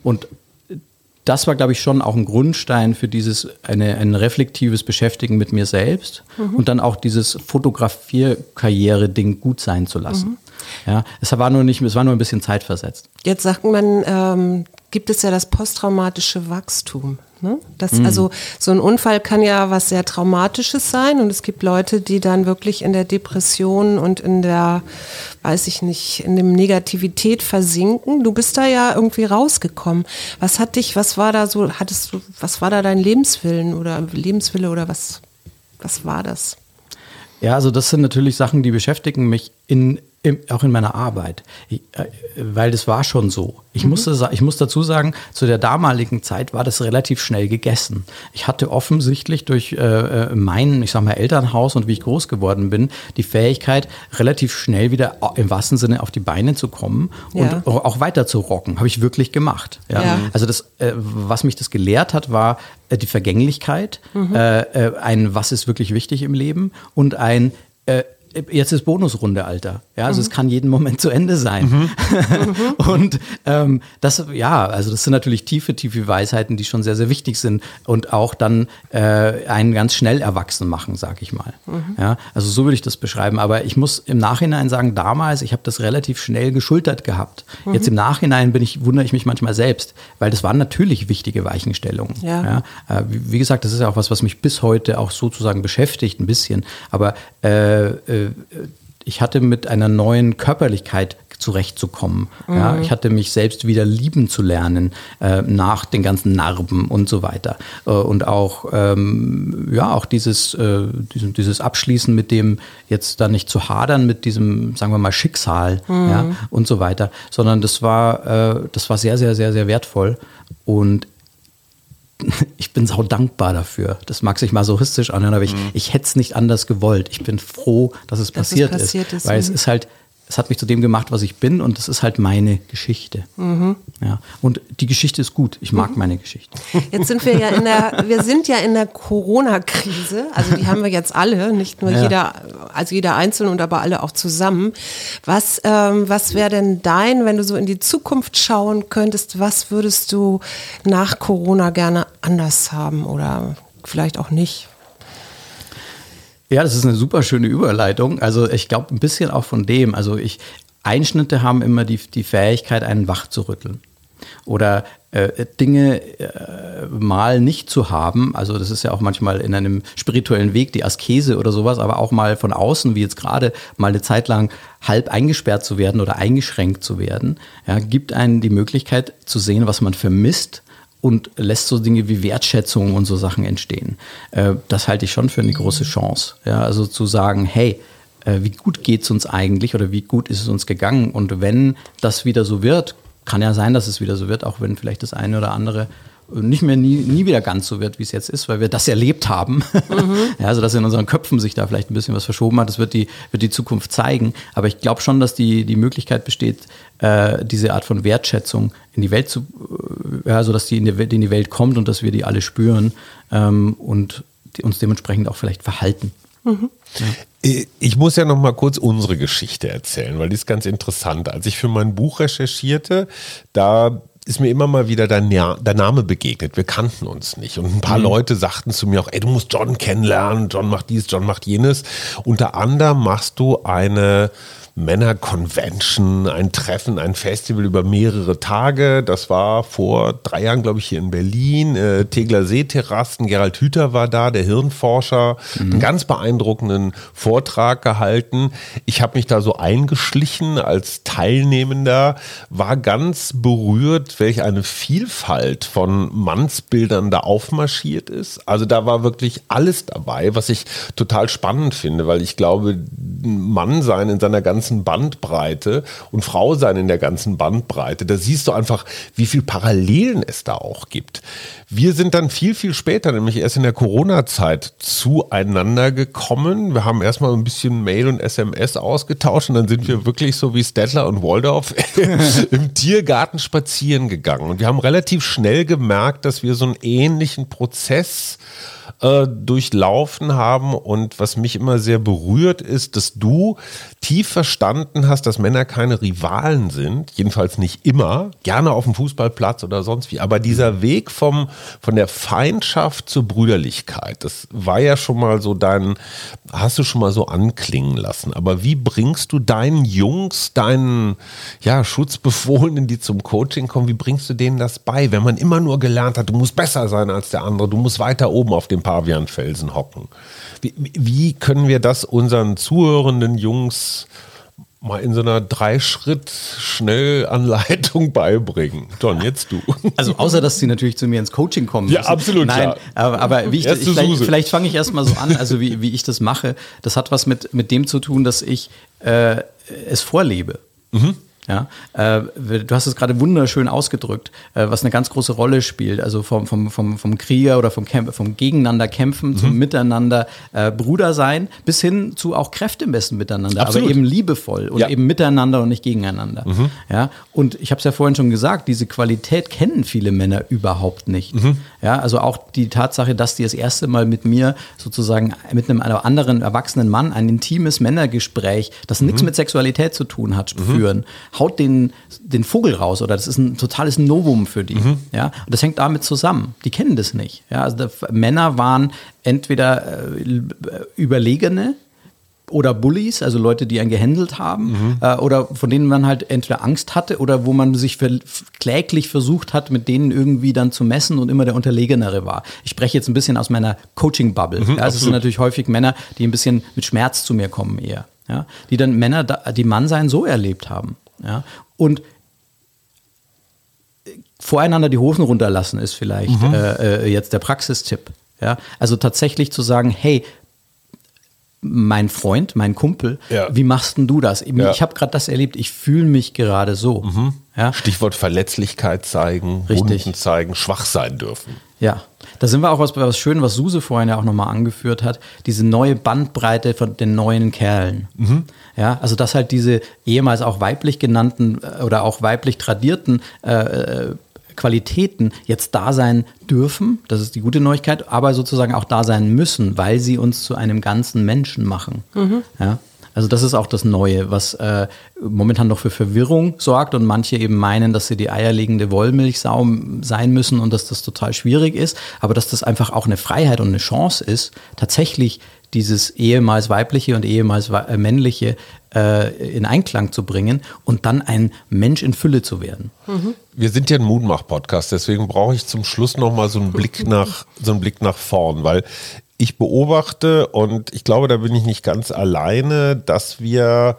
Und das war, glaube ich, schon auch ein Grundstein für dieses, eine, ein reflektives Beschäftigen mit mir selbst mhm. und dann auch dieses Fotografierkarriere-Ding gut sein zu lassen. Mhm. Ja, es war nur nicht, es war nur ein bisschen zeitversetzt. Jetzt sagt man, ähm, gibt es ja das posttraumatische Wachstum. Ne? Das, mhm. Also so ein Unfall kann ja was sehr Traumatisches sein und es gibt Leute, die dann wirklich in der Depression und in der, weiß ich nicht, in dem Negativität versinken. Du bist da ja irgendwie rausgekommen. Was hat dich, was war da so, hattest du, was war da dein Lebenswillen oder Lebenswille oder was, was war das? Ja, also das sind natürlich Sachen, die beschäftigen mich in im, auch in meiner Arbeit, ich, äh, weil das war schon so. Ich, mhm. musste, ich muss dazu sagen, zu der damaligen Zeit war das relativ schnell gegessen. Ich hatte offensichtlich durch äh, äh mein, ich sag mal, Elternhaus und wie ich groß geworden bin, die Fähigkeit, relativ schnell wieder im wahrsten Sinne auf die Beine zu kommen und ja. auch weiter zu rocken. Habe ich wirklich gemacht. Ja? ja. Also das, äh, was mich das gelehrt hat, war äh, die Vergänglichkeit, mhm. Äh, ein Was ist wirklich wichtig im Leben und ein jetzt ist Bonusrunde, Alter. Ja, also mhm. es kann jeden Moment zu Ende sein. Mhm. und ähm, das, ja, also das sind natürlich tiefe, tiefe Weisheiten, die schon sehr, sehr wichtig sind und auch dann äh, einen ganz schnell erwachsen machen, sag ich mal. Mhm. Ja, also so würde ich das beschreiben. Aber ich muss im Nachhinein sagen, damals, ich habe das relativ schnell geschultert gehabt. Mhm. Jetzt im Nachhinein bin ich, wundere ich mich manchmal selbst, weil das waren natürlich wichtige Weichenstellungen. Ja. ja äh, wie, wie, gesagt, das ist ja auch was, was mich bis heute auch sozusagen beschäftigt, ein bisschen. Aber äh, äh ich hatte mit einer neuen Körperlichkeit zurechtzukommen. Mhm. Ja, ich hatte mich selbst wieder lieben zu lernen äh, nach den ganzen Narben und so weiter. Äh, und auch, ähm, ja, auch dieses, äh, dieses, dieses, Abschließen mit dem, jetzt da nicht zu hadern mit diesem, sagen wir mal, Schicksal mhm. ja, und so weiter, sondern das war, äh, das war sehr, sehr, sehr, sehr wertvoll. Und ich bin sau dankbar dafür. Das mag sich masochistisch anhören, aber ich, mhm. ich hätte es nicht anders gewollt. Ich bin froh, dass es, dass passiert, es passiert ist, ist, weil es mhm. ist halt es hat mich zu dem gemacht, was ich bin und das ist halt meine Geschichte. Mhm. Ja. Und die Geschichte ist gut. Ich mag mhm. meine Geschichte. Jetzt sind wir ja in der, wir sind ja in der Corona-Krise. Also die haben wir jetzt alle, nicht nur ja. jeder, also jeder einzeln und aber alle auch zusammen. Was, ähm, was wäre denn dein, wenn du so in die Zukunft schauen könntest, was würdest du nach Corona gerne anders haben oder vielleicht auch nicht? Ja, das ist eine super schöne Überleitung. Also ich glaube ein bisschen auch von dem. Also ich, Einschnitte haben immer die, die Fähigkeit, einen wach zu rütteln. Oder äh, Dinge äh, mal nicht zu haben, also das ist ja auch manchmal in einem spirituellen Weg die Askese oder sowas, aber auch mal von außen, wie jetzt gerade, mal eine Zeit lang halb eingesperrt zu werden oder eingeschränkt zu werden, ja, gibt einen die Möglichkeit zu sehen, was man vermisst und lässt so Dinge wie Wertschätzung und so Sachen entstehen. Äh, das halte ich schon für eine große Chance. Ja, also zu sagen, hey, äh, wie gut geht es uns eigentlich oder wie gut ist es uns gegangen? Und wenn das wieder so wird, kann ja sein, dass es wieder so wird, auch wenn vielleicht das eine oder andere nicht mehr nie, nie wieder ganz so wird, wie es jetzt ist, weil wir das erlebt haben. Mhm. ja, also dass in unseren Köpfen sich da vielleicht ein bisschen was verschoben hat, das wird die, wird die Zukunft zeigen. Aber ich glaube schon, dass die, die Möglichkeit besteht, äh, diese Art von Wertschätzung in die Welt zu, äh, ja, also dass die in die, Welt, in die Welt kommt und dass wir die alle spüren ähm, und die uns dementsprechend auch vielleicht verhalten. Mhm. Ja. Ich muss ja noch mal kurz unsere Geschichte erzählen, weil die ist ganz interessant. Als ich für mein Buch recherchierte, da ist mir immer mal wieder dein, dein, Name begegnet. Wir kannten uns nicht. Und ein paar mhm. Leute sagten zu mir auch, ey, du musst John kennenlernen. John macht dies, John macht jenes. Unter anderem machst du eine Männer-Convention, ein Treffen, ein Festival über mehrere Tage. Das war vor drei Jahren, glaube ich, hier in Berlin. Äh, Tegler Seeterrassen, Gerald Hüther war da, der Hirnforscher, mhm. einen ganz beeindruckenden Vortrag gehalten. Ich habe mich da so eingeschlichen als Teilnehmender, war ganz berührt, welch eine Vielfalt von Mannsbildern da aufmarschiert ist. Also da war wirklich alles dabei, was ich total spannend finde, weil ich glaube, Mann sein in seiner ganzen ganzen Bandbreite und Frau sein in der ganzen Bandbreite. Da siehst du einfach, wie viel Parallelen es da auch gibt. Wir sind dann viel, viel später, nämlich erst in der Corona-Zeit, zueinander gekommen. Wir haben erstmal ein bisschen Mail und SMS ausgetauscht und dann sind wir wirklich so wie Stettler und Waldorf im Tiergarten spazieren gegangen. Und wir haben relativ schnell gemerkt, dass wir so einen ähnlichen Prozess äh, durchlaufen haben. Und was mich immer sehr berührt, ist, dass du tief verstanden hast, dass Männer keine Rivalen sind, jedenfalls nicht immer, gerne auf dem Fußballplatz oder sonst wie. Aber dieser Weg vom, von der Feindschaft zur Brüderlichkeit, das war ja schon mal so dein, hast du schon mal so anklingen lassen. Aber wie bringst du deinen Jungs, deinen ja, Schutzbefohlenen, die zum Coaching kommen, wie bringst du denen das bei, wenn man immer nur gelernt hat, du musst besser sein als der andere, du musst weiter oben auf dem Pavianfelsen hocken? Wie, wie können wir das unseren zuhörenden Jungs mal in so einer Drei-Schritt-Schnellanleitung beibringen. John, jetzt du. Also außer, dass sie natürlich zu mir ins Coaching kommen müssen. Ja, absolut, Nein. Aber, aber wie ich, das, ich vielleicht, vielleicht fange ich erstmal so an, also wie, wie ich das mache. Das hat was mit, mit dem zu tun, dass ich äh, es vorlebe. Mhm. Ja, äh, du hast es gerade wunderschön ausgedrückt, äh, was eine ganz große Rolle spielt. Also vom, vom, vom, vom Krieger oder vom, Kämp vom Gegeneinander kämpfen mhm. zum Miteinander äh, Bruder sein, bis hin zu auch kräftemessen miteinander, Absolut. aber eben liebevoll und ja. eben miteinander und nicht gegeneinander. Mhm. Ja, und ich habe es ja vorhin schon gesagt, diese Qualität kennen viele Männer überhaupt nicht. Mhm. Ja, also auch die Tatsache, dass die das erste Mal mit mir sozusagen mit einem anderen erwachsenen Mann ein intimes Männergespräch, das nichts mhm. mit Sexualität zu tun hat, mhm. führen haut den, den Vogel raus oder das ist ein totales Novum für die. Mhm. Ja? Und das hängt damit zusammen. Die kennen das nicht. Ja? Also Männer waren entweder äh, Überlegene, oder Bullies, also Leute, die einen gehandelt haben, mhm. äh, oder von denen man halt entweder Angst hatte oder wo man sich ver kläglich versucht hat, mit denen irgendwie dann zu messen und immer der Unterlegenere war. Ich spreche jetzt ein bisschen aus meiner Coaching-Bubble. Mhm, ja, also es sind natürlich häufig Männer, die ein bisschen mit Schmerz zu mir kommen eher. Ja, die dann Männer, die Mannsein so erlebt haben. Ja? Und voreinander die Hosen runterlassen ist vielleicht mhm. äh, äh, jetzt der Praxistipp. Ja? Also tatsächlich zu sagen, hey, mein Freund, mein Kumpel, ja. wie machst denn du das? Ja. Ich habe gerade das erlebt, ich fühle mich gerade so. Mhm. Ja? Stichwort Verletzlichkeit zeigen, Richtig. Wunden zeigen, schwach sein dürfen. Ja, da sind wir auch was, was schön, was Suse vorhin ja auch nochmal angeführt hat, diese neue Bandbreite von den neuen Kerlen. Ja, also dass halt diese ehemals auch weiblich genannten äh, oder auch weiblich tradierten äh, äh, Qualitäten jetzt da sein dürfen, das ist die gute Neuigkeit, aber sozusagen auch da sein müssen, weil sie uns zu einem ganzen Menschen machen. Ja. Also das ist auch das Neue, was äh, momentan noch für Verwirrung sorgt und manche eben meinen, dass sie die eierlegende Wollmilchsau sein müssen und dass das total schwierig ist, aber dass das einfach auch eine Freiheit und eine Chance ist, tatsächlich dieses ehemals weibliche und ehemals äh, männliche äh, in Einklang zu bringen und dann ein Mensch in Fülle zu werden. Wir sind ja ein Mutmach-Podcast, deswegen brauche ich zum Schluss nochmal so einen Blick nach, so einen Blick nach vorn, weil ich beobachte und ich glaube, da bin ich nicht ganz alleine, dass wir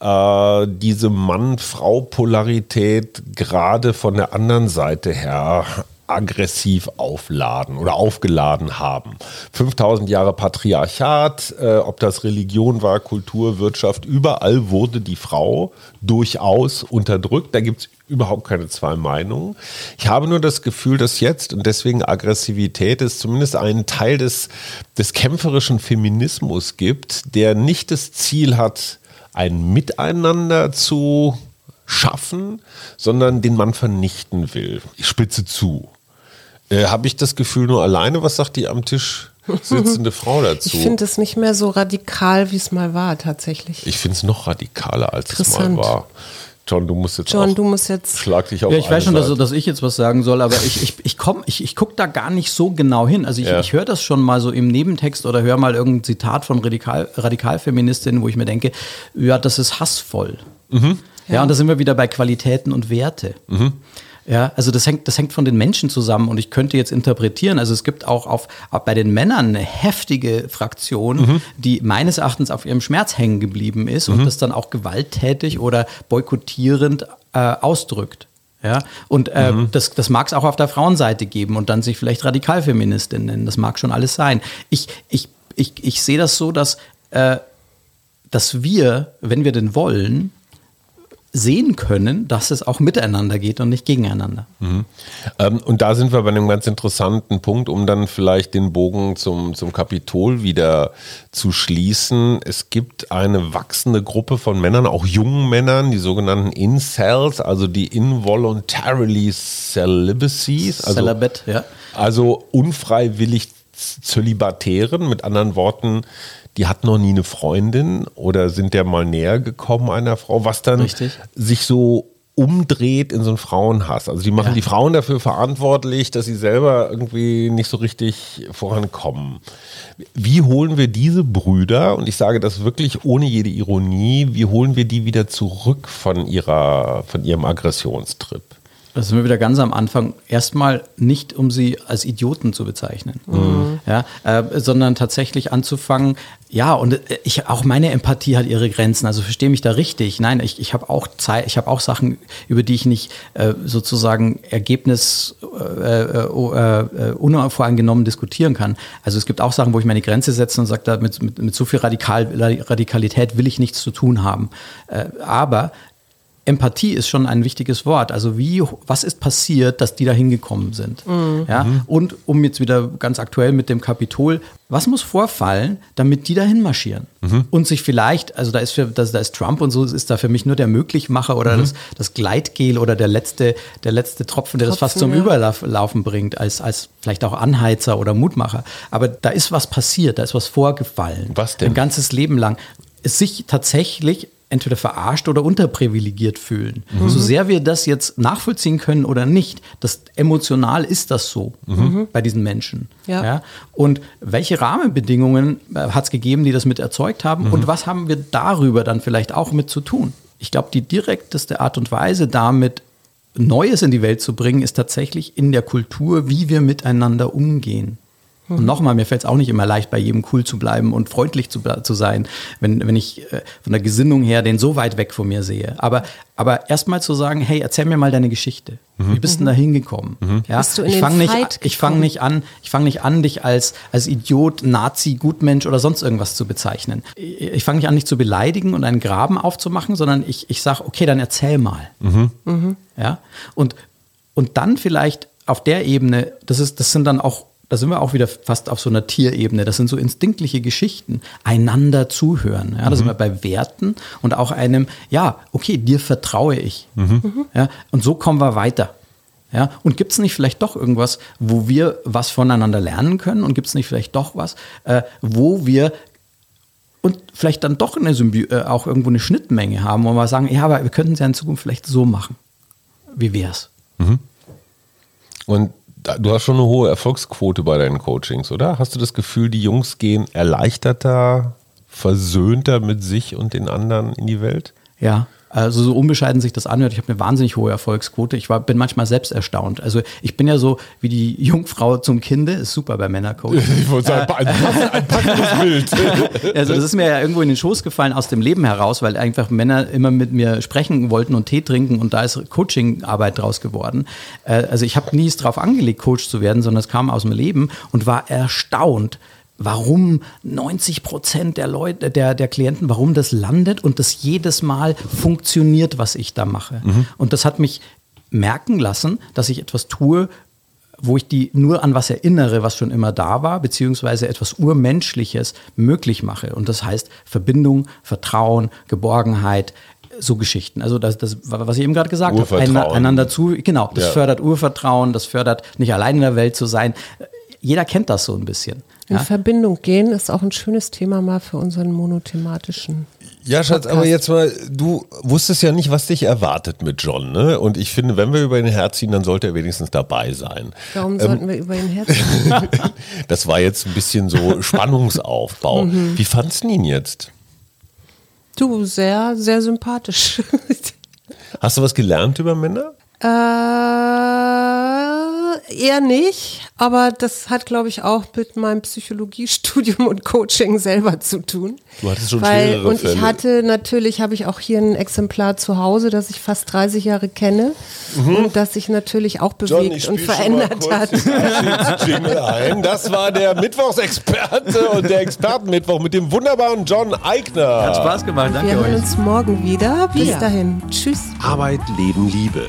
äh, diese Mann-Frau-Polarität gerade von der anderen Seite her aggressiv aufladen oder aufgeladen haben. 5000 Jahre Patriarchat, äh, ob das Religion war, Kultur, Wirtschaft, überall wurde die Frau durchaus unterdrückt. Da gibt es überhaupt keine zwei Meinungen. Ich habe nur das Gefühl, dass jetzt und deswegen Aggressivität es zumindest einen Teil des, des kämpferischen Feminismus gibt, der nicht das Ziel hat, ein Miteinander zu schaffen, sondern den man vernichten will. Ich spitze zu. Äh, Habe ich das Gefühl nur alleine? Was sagt die am Tisch sitzende Frau dazu? Ich finde es nicht mehr so radikal, wie es mal war, tatsächlich. Ich finde es noch radikaler, als es mal war. John, du musst jetzt John, auch, du musst jetzt. schlag dich auf Ja, ich weiß schon, dass, dass ich jetzt was sagen soll, aber ich, ich, ich, komm, ich, ich gucke da gar nicht so genau hin. Also ich, Ja. ich höre das schon mal so im Nebentext oder höre mal irgendein Zitat von Radikal, Radikalfeministinnen, wo ich mir denke, ja, das ist hassvoll. Ja, und da sind wir wieder bei Qualitäten und Werte. Ja, also das hängt, das hängt von den Menschen zusammen und ich könnte jetzt interpretieren, also es gibt auch, auf, auch bei den Männern eine heftige Fraktion, die meines Erachtens auf ihrem Schmerz hängen geblieben ist und das dann auch gewalttätig oder boykottierend äh, ausdrückt. Ja, und äh, das, das mag es auch auf der Frauenseite geben und dann sich vielleicht Radikalfeministin nennen. Das mag schon alles sein. Ich, ich, ich, ich sehe das so, dass, äh, dass wir, wenn wir denn wollen, sehen können, dass es auch miteinander geht und nicht gegeneinander. Ähm, und da sind wir bei einem ganz interessanten Punkt, um dann vielleicht den Bogen zum, zum Kapitol wieder zu schließen. Es gibt eine wachsende Gruppe von Männern, auch jungen Männern, die sogenannten Incels, also die involuntarily celibacies, also, Celibate, ja. also unfreiwillig Zölibatären, mit anderen Worten, die hat noch nie eine Freundin oder sind der mal näher gekommen einer Frau, was dann Richtig. sich so umdreht in so einen Frauenhass. Also die machen Ja. die Frauen dafür verantwortlich, dass sie selber irgendwie nicht so richtig vorankommen. Wie holen wir diese Brüder, und ich sage das wirklich ohne jede Ironie, wie holen wir die wieder zurück von, ihrer, von ihrem Aggressionstrip? Da sind wir wieder ganz am Anfang. Erstmal nicht, um sie als Idioten zu bezeichnen, ja, äh, sondern tatsächlich anzufangen. Ja, und äh, ich, auch meine Empathie hat ihre Grenzen. Also verstehe mich da richtig. Nein, ich, ich habe auch Zeit, ich habe auch Sachen, über die ich nicht äh, sozusagen Ergebnis äh, äh, äh, unvoreingenommen diskutieren kann. Also es gibt auch Sachen, wo ich meine Grenze setze und sage, mit, mit, mit so viel Radikal, Radikalität will ich nichts zu tun haben. Aber Empathie ist schon ein wichtiges Wort. Also wie, was ist passiert, dass die da hingekommen sind? Ja? Und um jetzt wieder ganz aktuell mit dem Kapitol, was muss vorfallen, damit die dahin marschieren? Und sich vielleicht, also da ist, für, das, da ist Trump und so, ist da für mich nur der Möglichmacher oder das, das Gleitgel oder der letzte, der letzte Tropfen, der das fast Tropfen, zum ja. Überlaufen bringt, als, als vielleicht auch Anheizer oder Mutmacher. Aber da ist was passiert, da ist was vorgefallen. Was denn? Ein ganzes Leben lang. Es sich tatsächlich entweder verarscht oder unterprivilegiert fühlen. So sehr wir das jetzt nachvollziehen können oder nicht, das emotional ist das so bei diesen Menschen. Ja. Und welche Rahmenbedingungen hat es gegeben, die das mit erzeugt haben? Und was haben wir darüber dann vielleicht auch mit zu tun? Ich glaube, die direkteste Art und Weise, damit Neues in die Welt zu bringen, ist tatsächlich in der Kultur, wie wir miteinander umgehen. Und nochmal, mir fällt es auch nicht immer leicht, bei jedem cool zu bleiben und freundlich zu, zu sein, wenn, wenn ich äh, von der Gesinnung her den so weit weg von mir sehe. Aber, aber erstmal zu sagen, hey, erzähl mir mal deine Geschichte. Mhm. Wie bist du denn da hingekommen? Mhm. Ja, bist du in ich fange nicht, ich fange nicht an, ich fange nicht an, dich als, als Idiot, Nazi, Gutmensch oder sonst irgendwas zu bezeichnen. Ich, ich fange nicht an, dich zu beleidigen und einen Graben aufzumachen, sondern ich, ich sage, okay, dann erzähl mal. Mhm. Ja, und, und dann vielleicht auf der Ebene, das ist, das sind dann auch da sind wir auch wieder fast auf so einer Tierebene. Das sind so instinktliche Geschichten. Einander zuhören. Ja, da mhm. sind wir bei Werten und auch einem, ja, okay, dir vertraue ich. Mhm. Ja, und so kommen wir weiter. Ja, und gibt es nicht vielleicht doch irgendwas, wo wir was voneinander lernen können? Und gibt es nicht vielleicht doch was, äh, wo wir und vielleicht dann doch eine Symbi äh, auch irgendwo eine Schnittmenge haben, wo wir sagen, ja, aber wir könnten es ja in Zukunft vielleicht so machen. Wie wär's? Mhm. Und du hast schon eine hohe Erfolgsquote bei deinen Coachings, oder? Hast du das Gefühl, die Jungs gehen erleichterter, versöhnter mit sich und den anderen in die Welt? Ja, also so unbescheiden sich das anhört, ich habe eine wahnsinnig hohe Erfolgsquote. Ich war, bin manchmal selbst erstaunt. Also ich bin ja so wie die Jungfrau zum Kinde, ist super bei Männercoach. Ich wollte sagen, ein, ein passendes Bild. also das ist mir ja irgendwo in den Schoß gefallen aus dem Leben heraus, weil einfach Männer immer mit mir sprechen wollten und Tee trinken und da ist Coachingarbeit draus geworden. Äh, also ich habe nie es drauf angelegt, Coach zu werden, sondern es kam aus dem Leben und war erstaunt, warum 90 Prozent der Leute, der, der Klienten, warum das landet und das jedes Mal funktioniert, was ich da mache. Mhm. Und das hat mich merken lassen, dass ich etwas tue, wo ich die nur an was erinnere, was schon immer da war, beziehungsweise etwas Urmenschliches möglich mache. Und das heißt Verbindung, Vertrauen, Geborgenheit, so Geschichten. Also das, das was ich eben gerade gesagt habe, einander zu, genau, das ja. fördert Urvertrauen, das fördert nicht allein in der Welt zu sein. Jeder kennt das so ein bisschen. In ja? Verbindung gehen ist auch ein schönes Thema mal für unseren monothematischen. Ja, Schatz, Podcast. aber jetzt mal, du wusstest ja nicht, was dich erwartet mit John, ne? Und ich finde, wenn wir über ihn herziehen, dann sollte er wenigstens dabei sein. Warum ähm, sollten wir über ihn herziehen? das war jetzt ein bisschen so Spannungsaufbau. Mhm. Wie fandst du ihn jetzt? Du, sehr, sehr sympathisch. Hast du was gelernt über Männer? Äh eher nicht, aber das hat, glaube ich, auch mit meinem Psychologiestudium und Coaching selber zu tun. Du hattest schon Weil, schwerere Und ich hatte natürlich, habe ich auch hier ein Exemplar zu Hause, das ich fast 30 Jahre kenne mhm. und das sich natürlich auch bewegt John, und verändert hat. ein. Das war der Mittwochsexperte und der Expertenmittwoch mit dem wunderbaren John Eigner. Hat Spaß gemacht, danke Wir euch. Wir hören uns morgen wieder. Bis ja. dahin. Tschüss. Arbeit, Leben, Liebe